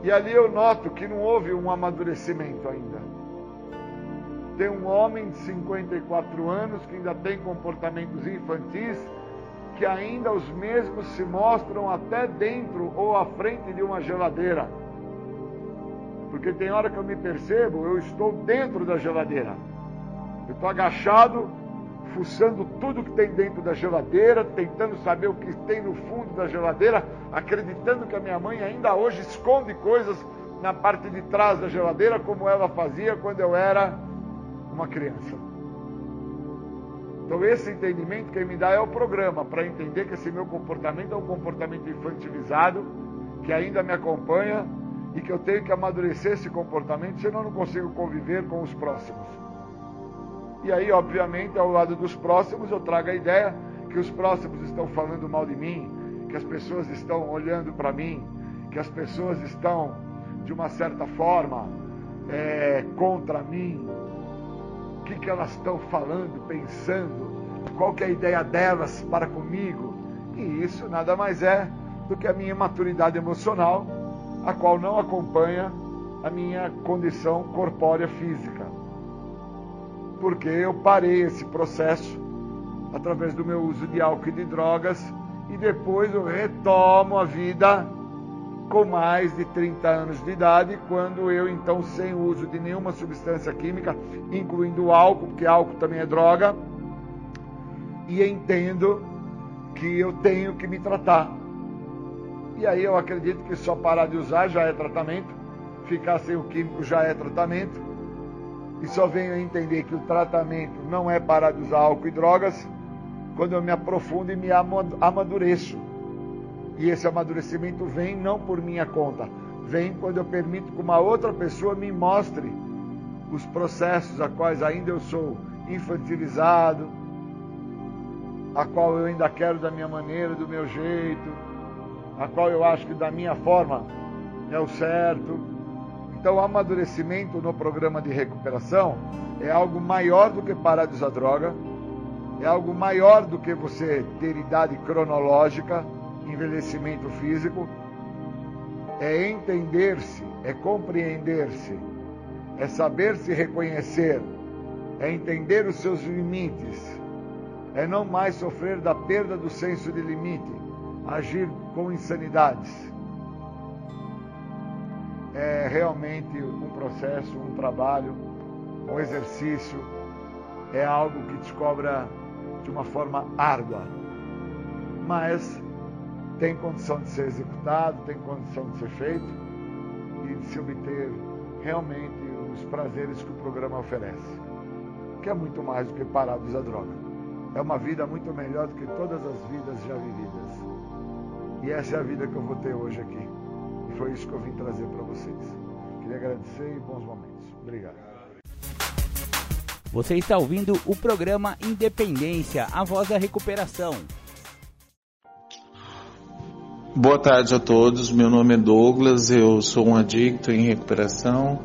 E ali eu noto que não houve um amadurecimento ainda. Tem um homem de 54 anos que ainda tem comportamentos infantis, que ainda os mesmos se mostram até dentro ou à frente de uma geladeira. Porque tem hora que eu me percebo, eu estou dentro da geladeira. Eu estou agachado, fuçando tudo que tem dentro da geladeira, tentando saber o que tem no fundo da geladeira, acreditando que a minha mãe ainda hoje esconde coisas na parte de trás da geladeira, como ela fazia quando eu era uma criança. Então, esse entendimento que me dá é o programa, para entender que esse meu comportamento é um comportamento infantilizado, que ainda me acompanha e que eu tenho que amadurecer esse comportamento, senão eu não consigo conviver com os próximos. E aí, obviamente, ao lado dos próximos, eu trago a ideia que os próximos estão falando mal de mim, que as pessoas estão olhando para mim, que as pessoas estão, de uma certa forma, é, contra mim, que, que elas estão falando, pensando, qual que é a ideia delas para comigo. E isso nada mais é do que a minha maturidade emocional, a qual não acompanha a minha condição corpórea física. Porque eu parei esse processo através do meu uso de álcool e de drogas e depois eu retomo a vida com mais de 30 anos de idade, quando eu então sem o uso de nenhuma substância química, incluindo álcool, porque álcool também é droga, e entendo que eu tenho que me tratar. E aí eu acredito que só parar de usar já é tratamento, ficar sem o químico já é tratamento, e só venho a entender que o tratamento não é parar de usar álcool e drogas quando eu me aprofundo e me amadureço e esse amadurecimento vem não por minha conta, vem quando eu permito que uma outra pessoa me mostre os processos a quais ainda eu sou infantilizado, a qual eu ainda quero da minha maneira, do meu jeito, a qual eu acho que da minha forma é o certo. Então, o amadurecimento no programa de recuperação é algo maior do que parar de usar droga, é algo maior do que você ter idade cronológica envelhecimento físico, é entender-se, é compreender-se, é saber se reconhecer, é entender os seus limites, é não mais sofrer da perda do senso de limite, agir com insanidades. É realmente um processo, um trabalho, um exercício, é algo que descobra de uma forma árdua, mas tem condição de ser executado, tem condição de ser feito e de se obter realmente os prazeres que o programa oferece, que é muito mais do que parar de usar droga. É uma vida muito melhor do que todas as vidas já vividas. E essa é a vida que eu vou ter hoje aqui. E foi isso que eu vim trazer para vocês. Queria agradecer e bons momentos. Obrigado. Você está ouvindo o programa Independência, a voz da recuperação. Boa tarde a todos. Meu nome é Douglas, eu sou um adicto em recuperação.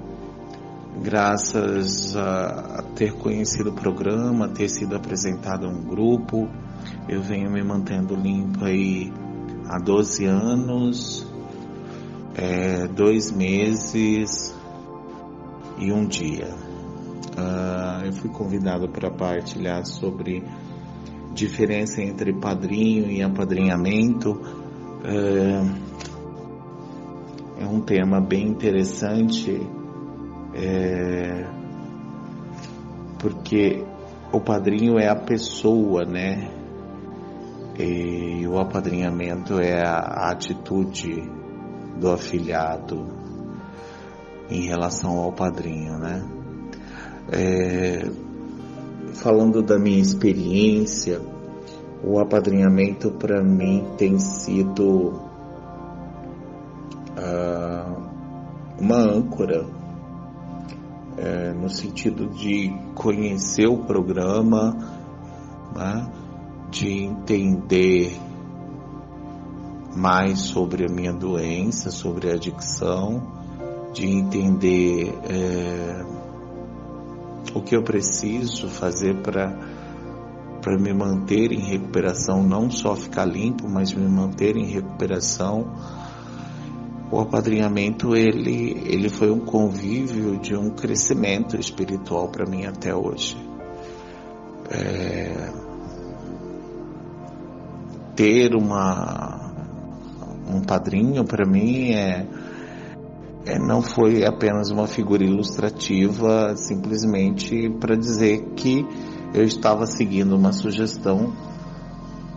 Graças a ter conhecido o programa, ter sido apresentado a um grupo, eu venho me mantendo limpo aí há 12 anos, é, dois meses e um dia. Uh, eu fui convidado para partilhar sobre diferença entre padrinho e apadrinhamento é, é um tema bem interessante, é, porque o padrinho é a pessoa, né? E o apadrinhamento é a atitude do afilhado em relação ao padrinho, né? É, falando da minha experiência, o apadrinhamento para mim tem sido uh, uma âncora é, no sentido de conhecer o programa, né, de entender mais sobre a minha doença, sobre a adicção, de entender é, o que eu preciso fazer para para me manter em recuperação, não só ficar limpo, mas me manter em recuperação. O apadrinhamento ele ele foi um convívio de um crescimento espiritual para mim até hoje. É, ter uma um padrinho para mim é, é, não foi apenas uma figura ilustrativa, simplesmente para dizer que eu estava seguindo uma sugestão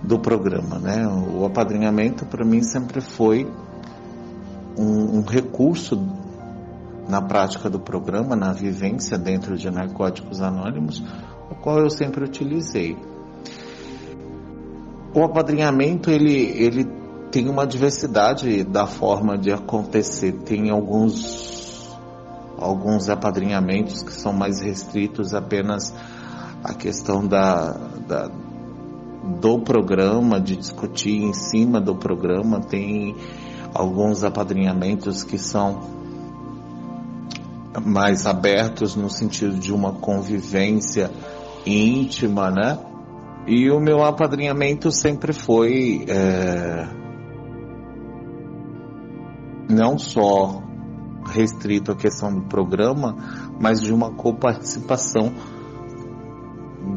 do programa, né? O apadrinhamento para mim sempre foi um, um, recurso na prática do programa, na vivência dentro de Narcóticos Anônimos, o qual eu sempre utilizei. O apadrinhamento ele ele tem uma diversidade da forma de acontecer. Tem alguns alguns apadrinhamentos que são mais restritos apenas a questão da, da, do programa, de discutir em cima do programa, tem alguns apadrinhamentos que são mais abertos no sentido de uma convivência íntima, né? E o meu apadrinhamento sempre foi é, não só restrito à questão do programa, mas de uma coparticipação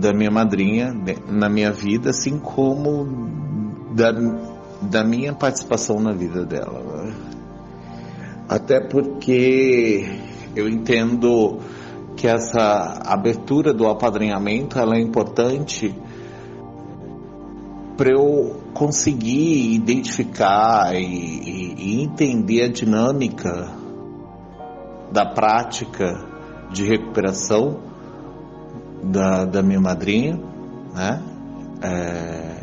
da minha madrinha na minha vida, assim como da, da minha participação na vida dela. Até porque eu entendo que essa abertura do apadrinhamento ela é importante para eu conseguir identificar e, e, e entender a dinâmica da prática de recuperação da, da minha madrinha, né? É,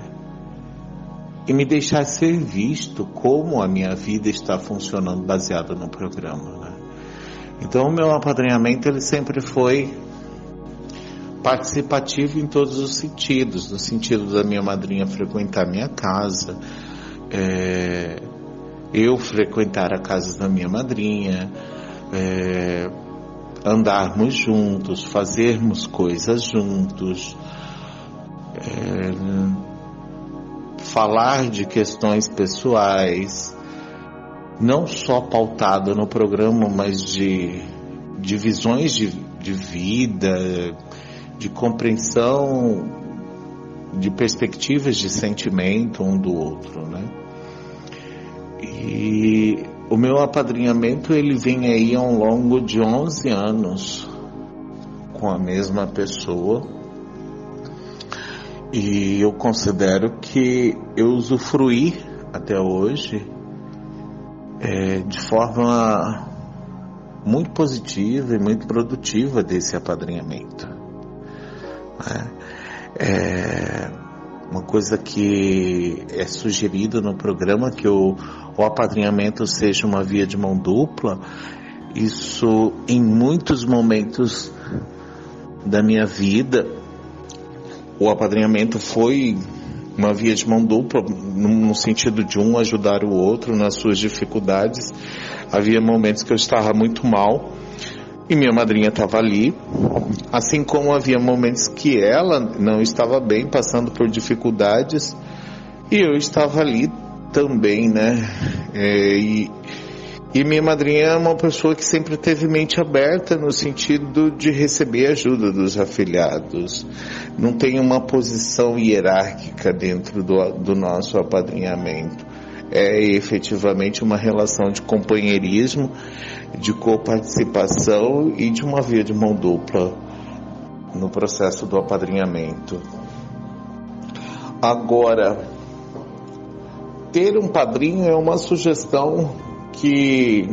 e me deixar ser visto como a minha vida está funcionando baseado no programa. Né? Então, o meu apadrinhamento ele sempre foi participativo em todos os sentidos, no sentido da minha madrinha frequentar minha casa, é, eu frequentar a casa da minha madrinha, é, andarmos juntos, fazermos coisas juntos, é, falar de questões pessoais, não só pautado no programa, mas de, visões de, de vida, de compreensão, de perspectivas de sentimento um do outro, né? E o meu apadrinhamento ele vem aí ao longo de 11 anos com a mesma pessoa e eu considero que eu usufruí até hoje é, de forma muito positiva e muito produtiva desse apadrinhamento. Né? É uma coisa que é sugerido no programa que o o apadrinhamento seja uma via de mão dupla, isso em muitos momentos da minha vida, o apadrinhamento foi uma via de mão dupla, no sentido de um ajudar o outro nas suas dificuldades. Havia momentos que eu estava muito mal e minha madrinha estava ali, assim como havia momentos que ela não estava bem, passando por dificuldades, e eu estava ali também, né? É, e, e minha madrinha é uma pessoa que sempre teve mente aberta no sentido de receber ajuda dos afiliados. Não tem uma posição hierárquica dentro do, do nosso apadrinhamento. É efetivamente uma relação de companheirismo, de coparticipação e de uma via de mão dupla no processo do apadrinhamento. Agora, ter um padrinho é uma sugestão que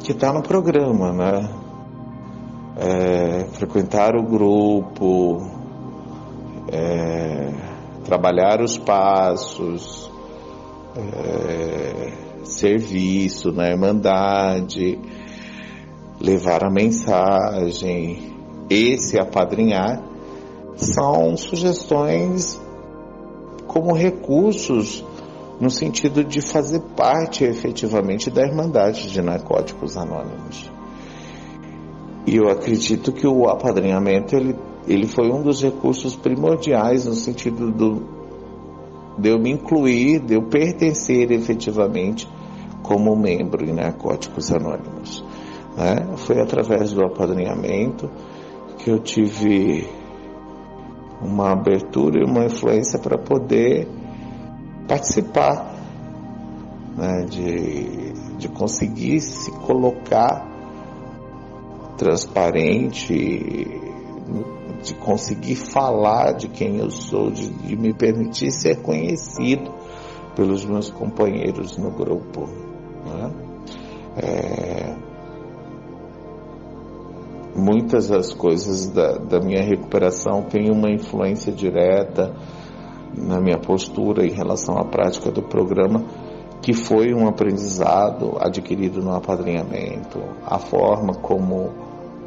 que está no programa, né? É, frequentar o grupo, é, trabalhar os passos, é, serviço na Irmandade, levar a mensagem, esse apadrinhar, são sugestões como recursos no sentido de fazer parte efetivamente da Irmandade de Narcóticos Anônimos. E eu acredito que o apadrinhamento ele, ele foi um dos recursos primordiais no sentido do, de eu me incluir, de eu pertencer efetivamente como membro em Narcóticos Anônimos. Né? Foi através do apadrinhamento que eu tive uma abertura e uma influência para poder participar, né, de, de conseguir se colocar transparente, de conseguir falar de quem eu sou, de, de me permitir ser conhecido pelos meus companheiros no grupo. Né? É, muitas das coisas da, da minha recuperação têm uma influência direta na minha postura em relação à prática do programa, que foi um aprendizado adquirido no apadrinhamento, a forma como,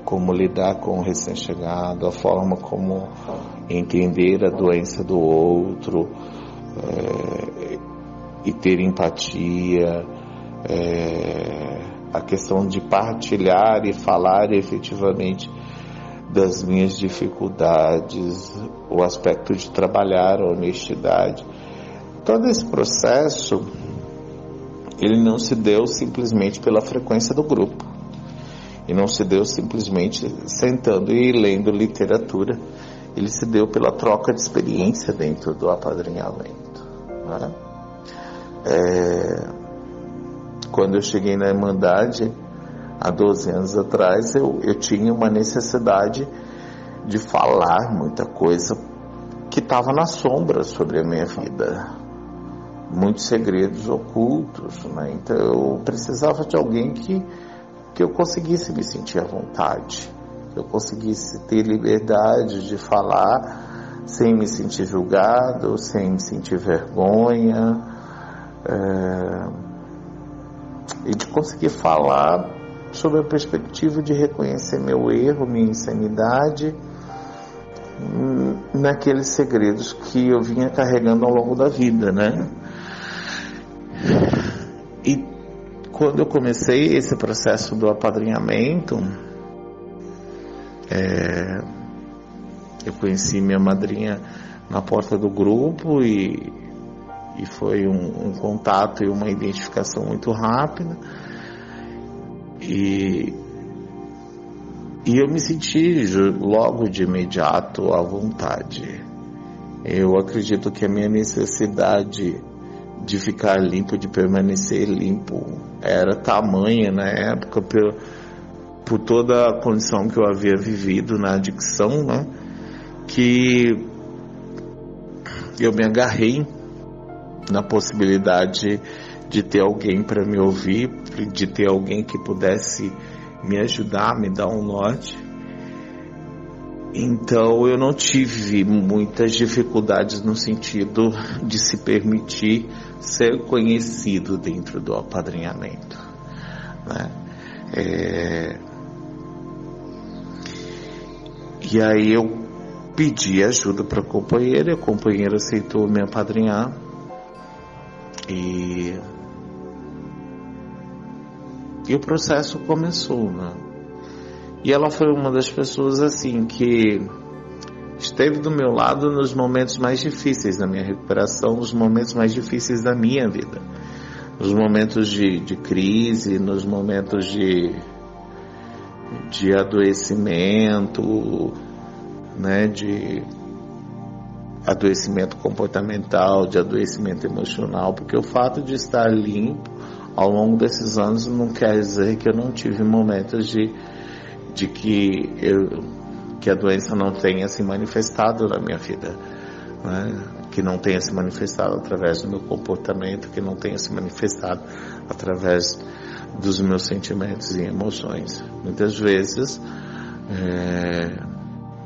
como lidar com o recém-chegado, a forma como entender a doença do outro é, e ter empatia, é, a questão de partilhar e falar efetivamente das minhas dificuldades, o aspecto de trabalhar a honestidade. Todo esse processo, ele não se deu simplesmente pela frequência do grupo. E não se deu simplesmente sentando e lendo literatura. Ele se deu pela troca de experiência dentro do apadrinhamento. Né? É... Quando eu cheguei na Irmandade, há 12 anos atrás, eu, eu tinha uma necessidade de falar muita coisa que estava na sombra sobre a minha vida. Muitos segredos ocultos, né? Então eu precisava de alguém que, que eu conseguisse me sentir à vontade, que eu conseguisse ter liberdade de falar sem me sentir julgado, sem me sentir vergonha, é, e de conseguir falar sob a perspectiva de reconhecer meu erro, minha insanidade, hum, naqueles segredos que eu vinha carregando ao longo da vida, né? Quando eu comecei esse processo do apadrinhamento, é, eu conheci minha madrinha na porta do grupo e, e foi um, um contato e uma identificação muito rápida. E, e eu me senti logo de imediato à vontade. Eu acredito que a minha necessidade de ficar limpo, de permanecer limpo, era tamanha na época por, por toda a condição que eu havia vivido na adicção, né? Que eu me agarrei na possibilidade de ter alguém para me ouvir, de ter alguém que pudesse me ajudar, me dar um norte. Então eu não tive muitas dificuldades no sentido de se permitir ser conhecido dentro do apadrinhamento. Né? É... E aí eu pedi ajuda para a companheira, a companheira aceitou me apadrinhar e, e o processo começou, né? E ela foi uma das pessoas assim que esteve do meu lado nos momentos mais difíceis da minha recuperação, nos momentos mais difíceis da minha vida, nos momentos de, de crise, nos momentos de, de adoecimento, né, de adoecimento comportamental, de adoecimento emocional, porque o fato de estar limpo ao longo desses anos não quer dizer que eu não tive momentos de, de que, eu, que a doença não tenha se manifestado na minha vida, né? que não tenha se manifestado através do meu comportamento, que não tenha se manifestado através dos meus sentimentos e emoções. Muitas vezes, é,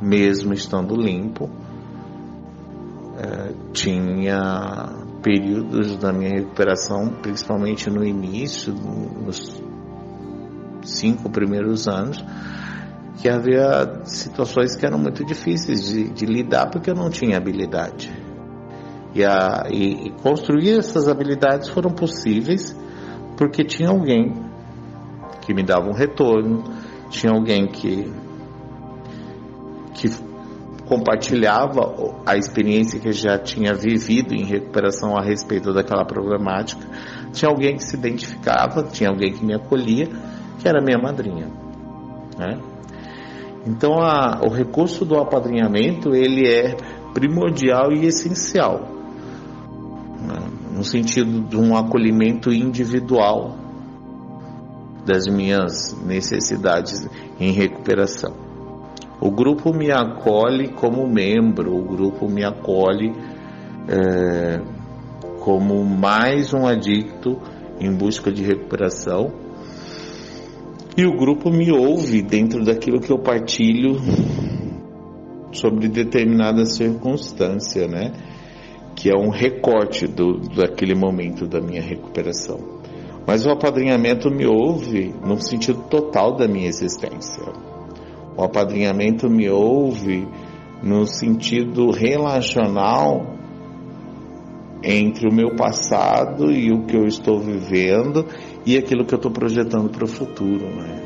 mesmo estando limpo, é, tinha períodos da minha recuperação, principalmente no início, nos cinco primeiros anos, que havia situações que eram muito difíceis de, de lidar porque eu não tinha habilidade. E, a, e, e construir essas habilidades foram possíveis porque tinha alguém que me dava um retorno, tinha alguém que que compartilhava a experiência que já tinha vivido em recuperação a respeito daquela problemática. Tinha alguém que se identificava, tinha alguém que me acolhia, que era minha madrinha. Né? Então, a, o recurso do apadrinhamento ele é primordial e essencial, né? no sentido de um acolhimento individual das minhas necessidades em recuperação. O grupo me acolhe como membro, o grupo me acolhe é, como mais um adicto em busca de recuperação. E o grupo me ouve dentro daquilo que eu partilho sobre determinada circunstância, né? Que é um recorte do, daquele momento da minha recuperação. Mas o apadrinhamento me ouve no sentido total da minha existência. O apadrinhamento me ouve no sentido relacional entre o meu passado e o que eu estou vivendo e aquilo que eu estou projetando para o futuro, né?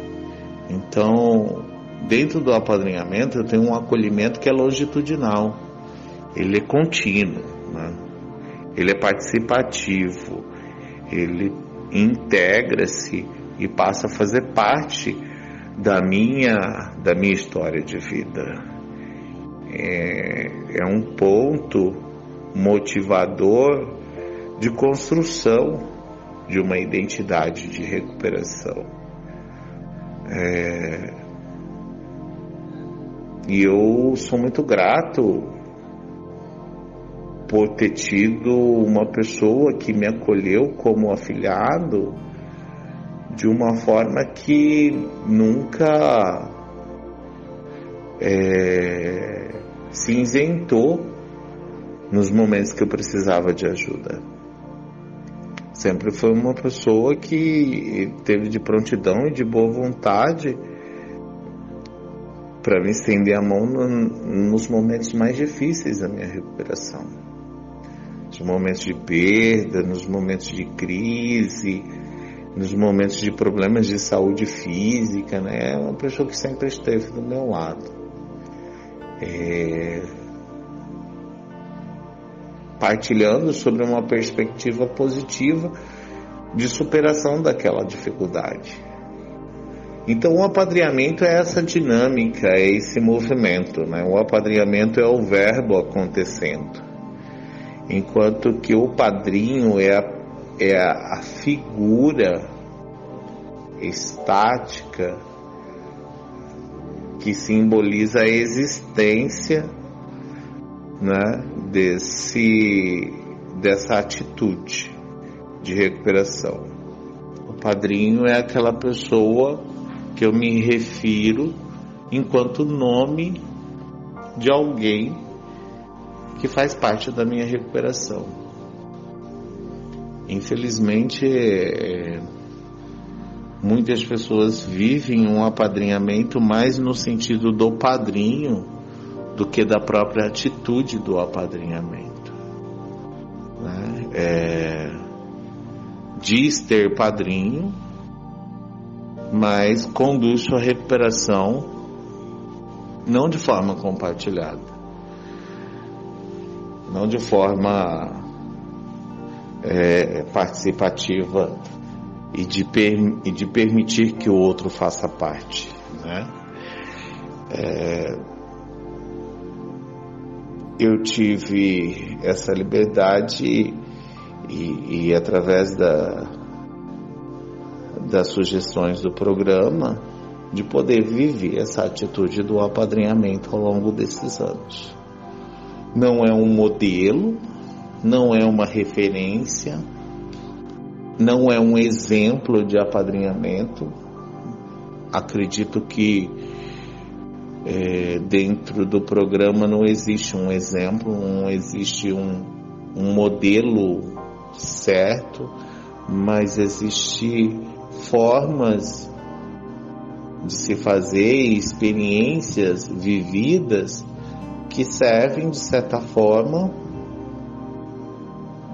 Então, dentro do apadrinhamento, eu tenho um acolhimento que é longitudinal, ele é contínuo, né? ele é participativo, ele integra-se e passa a fazer parte da minha, da minha história de vida. É, é um ponto motivador de construção de uma identidade de recuperação. É, e eu sou muito grato por ter tido uma pessoa que me acolheu como afilhado de uma forma que nunca é, se isentou nos momentos que eu precisava de ajuda. Sempre foi uma pessoa que teve de prontidão e de boa vontade para me estender a mão no, nos momentos mais difíceis da minha recuperação. Nos momentos de perda, nos momentos de crise, nos momentos de problemas de saúde física, né? É uma pessoa que sempre esteve do meu lado. É... Partilhando sobre uma perspectiva positiva de superação daquela dificuldade. Então, o apadrinhamento é essa dinâmica, é esse movimento, né? O apadrinhamento é o verbo acontecendo, enquanto que o padrinho é a é a figura estática que simboliza a existência né, desse, dessa atitude de recuperação. O padrinho é aquela pessoa que eu me refiro enquanto nome de alguém que faz parte da minha recuperação. Infelizmente, muitas pessoas vivem um apadrinhamento mais no sentido do padrinho do que da própria atitude do apadrinhamento. Né? É, diz ter padrinho, mas conduz sua recuperação não de forma compartilhada, não de forma é, participativa e de, e de permitir que o outro faça parte. Né? É, eu tive essa liberdade e, e através da, das sugestões do programa de poder viver essa atitude do apadrinhamento ao longo desses anos. Não é um modelo, não é uma referência, não é um exemplo de apadrinhamento. Acredito que é, dentro do programa não existe um exemplo, não existe um, um modelo certo, mas existe formas de se fazer experiências vividas que servem de certa forma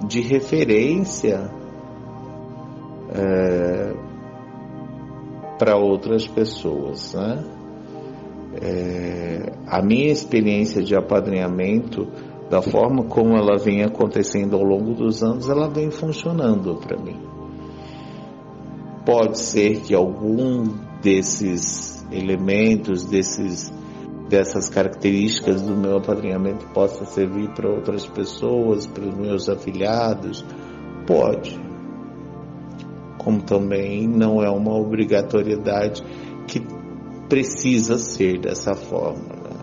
de referência é, para outras pessoas. Né? É, a minha experiência de apadrinhamento, da forma como ela vem acontecendo ao longo dos anos, ela vem funcionando para mim. Pode ser que algum desses elementos, desses, dessas características do meu apadrinhamento possa servir para outras pessoas, para os meus afiliados? Pode. Como também não é uma obrigatoriedade que precisa ser dessa forma. Né?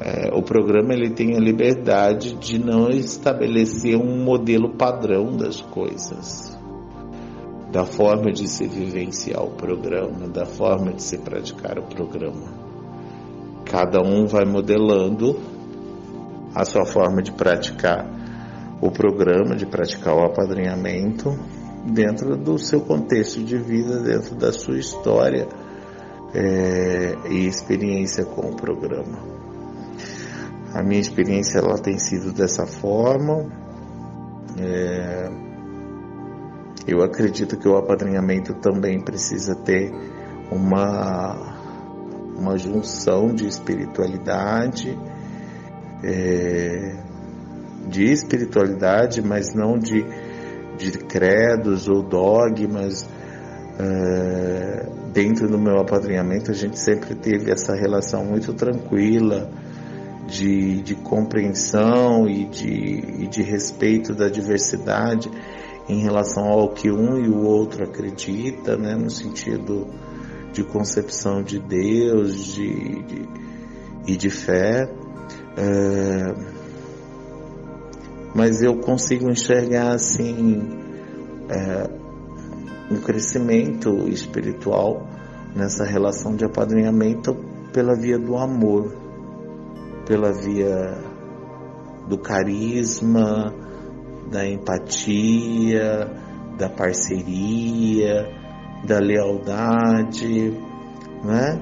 É, o programa ele tem a liberdade de não estabelecer um modelo padrão das coisas, da forma de se vivenciar o programa, da forma de se praticar o programa. Cada um vai modelando a sua forma de praticar o programa, de praticar o apadrinhamento dentro do seu contexto de vida, dentro da sua história é, e experiência com o programa. A minha experiência ela tem sido dessa forma. É, eu acredito que o apadrinhamento também precisa ter uma, uma junção de espiritualidade, é, de espiritualidade, mas não de, de credos ou dogmas. É, dentro do meu apadrinhamento, a gente sempre teve essa relação muito tranquila de, de compreensão e de, e de respeito da diversidade em relação ao que um e o outro acredita, né, no sentido de concepção de Deus de, de e de fé. É, mas eu consigo enxergar assim é, um crescimento espiritual nessa relação de apadrinhamento pela via do amor, pela via do carisma, da empatia, da parceria, da lealdade, né?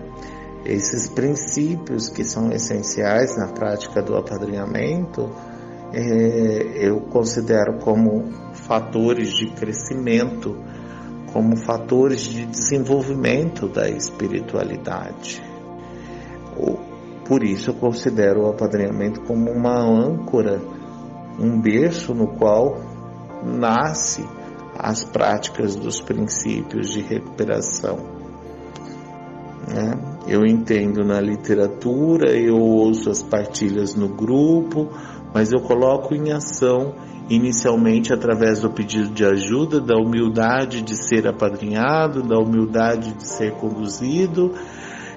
Esses princípios que são essenciais na prática do apadrinhamento, é, eu considero como fatores de crescimento como fatores de desenvolvimento da espiritualidade. Por isso eu considero o apadrinhamento como uma âncora, um berço no qual nasce as práticas dos princípios de recuperação. Né? Eu entendo na literatura, eu ouço as partilhas no grupo, mas eu coloco em ação inicialmente através do pedido de ajuda, da humildade de ser apadrinhado, da humildade de ser conduzido,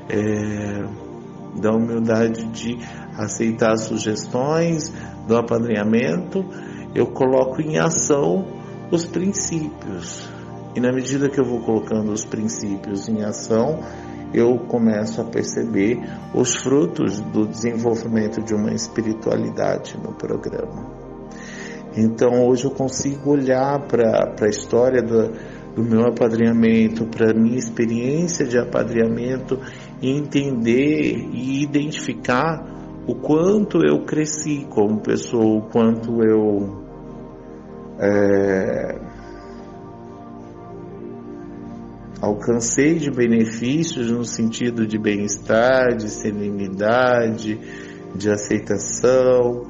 é, da humildade de aceitar sugestões do apadrinhamento, eu coloco em ação os princípios. E na medida que eu vou colocando os princípios em ação, eu começo a perceber os frutos do desenvolvimento de uma espiritualidade no programa. Então hoje eu consigo olhar para a história do, do meu apadrinhamento, para a minha experiência de apadrinhamento e entender e identificar o quanto eu cresci como pessoa, o quanto eu é, alcancei de benefícios no sentido de bem-estar, de serenidade, de aceitação,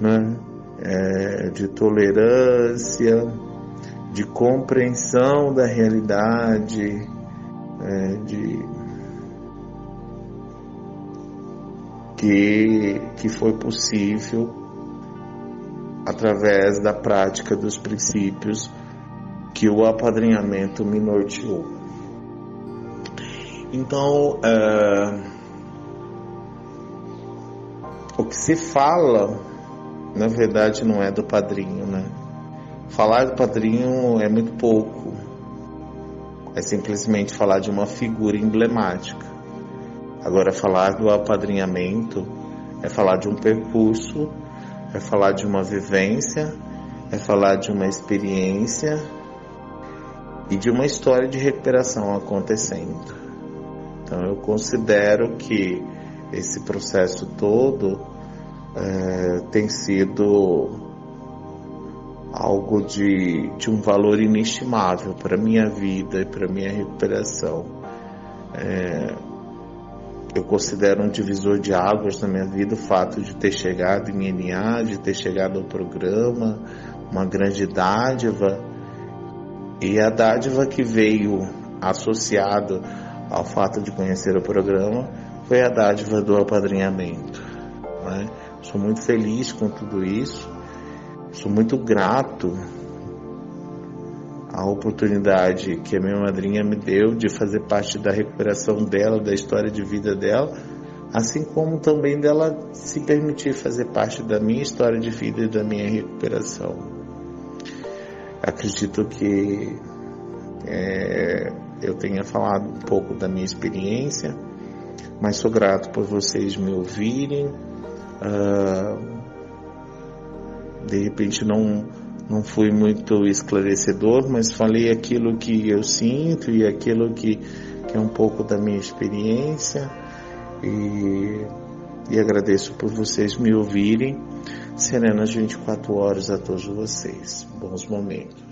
né? É, de tolerância, de compreensão da realidade, é, de que, que foi possível através da prática dos princípios que o apadrinhamento me norteou. Então, é, o que se fala, na verdade, não é do padrinho, né? Falar do padrinho é muito pouco. É simplesmente falar de uma figura emblemática. Agora, falar do apadrinhamento é falar de um percurso, é falar de uma vivência, é falar de uma experiência e de uma história de recuperação acontecendo. Então eu considero que esse processo todo é, tem sido algo de, de um valor inestimável para minha vida e para minha recuperação. É, eu considero um divisor de águas na minha vida o fato de ter chegado em NA, de ter chegado ao programa, uma grande dádiva. E a dádiva que veio associado ao fato de conhecer o programa foi a dádiva do apadrinhamento. Né? Sou muito feliz com tudo isso, sou muito grato à oportunidade que a minha madrinha me deu de fazer parte da recuperação dela, da história de vida dela, assim como também dela se permitir fazer parte da minha história de vida e da minha recuperação. Acredito que é, eu tenha falado um pouco da minha experiência, mas sou grato por vocês me ouvirem. Uh, de repente não não fui muito esclarecedor, mas falei aquilo que eu sinto e aquilo que, que é um pouco da minha experiência e, e agradeço por vocês me ouvirem. Serenas 24 horas a todos vocês. Bons momentos.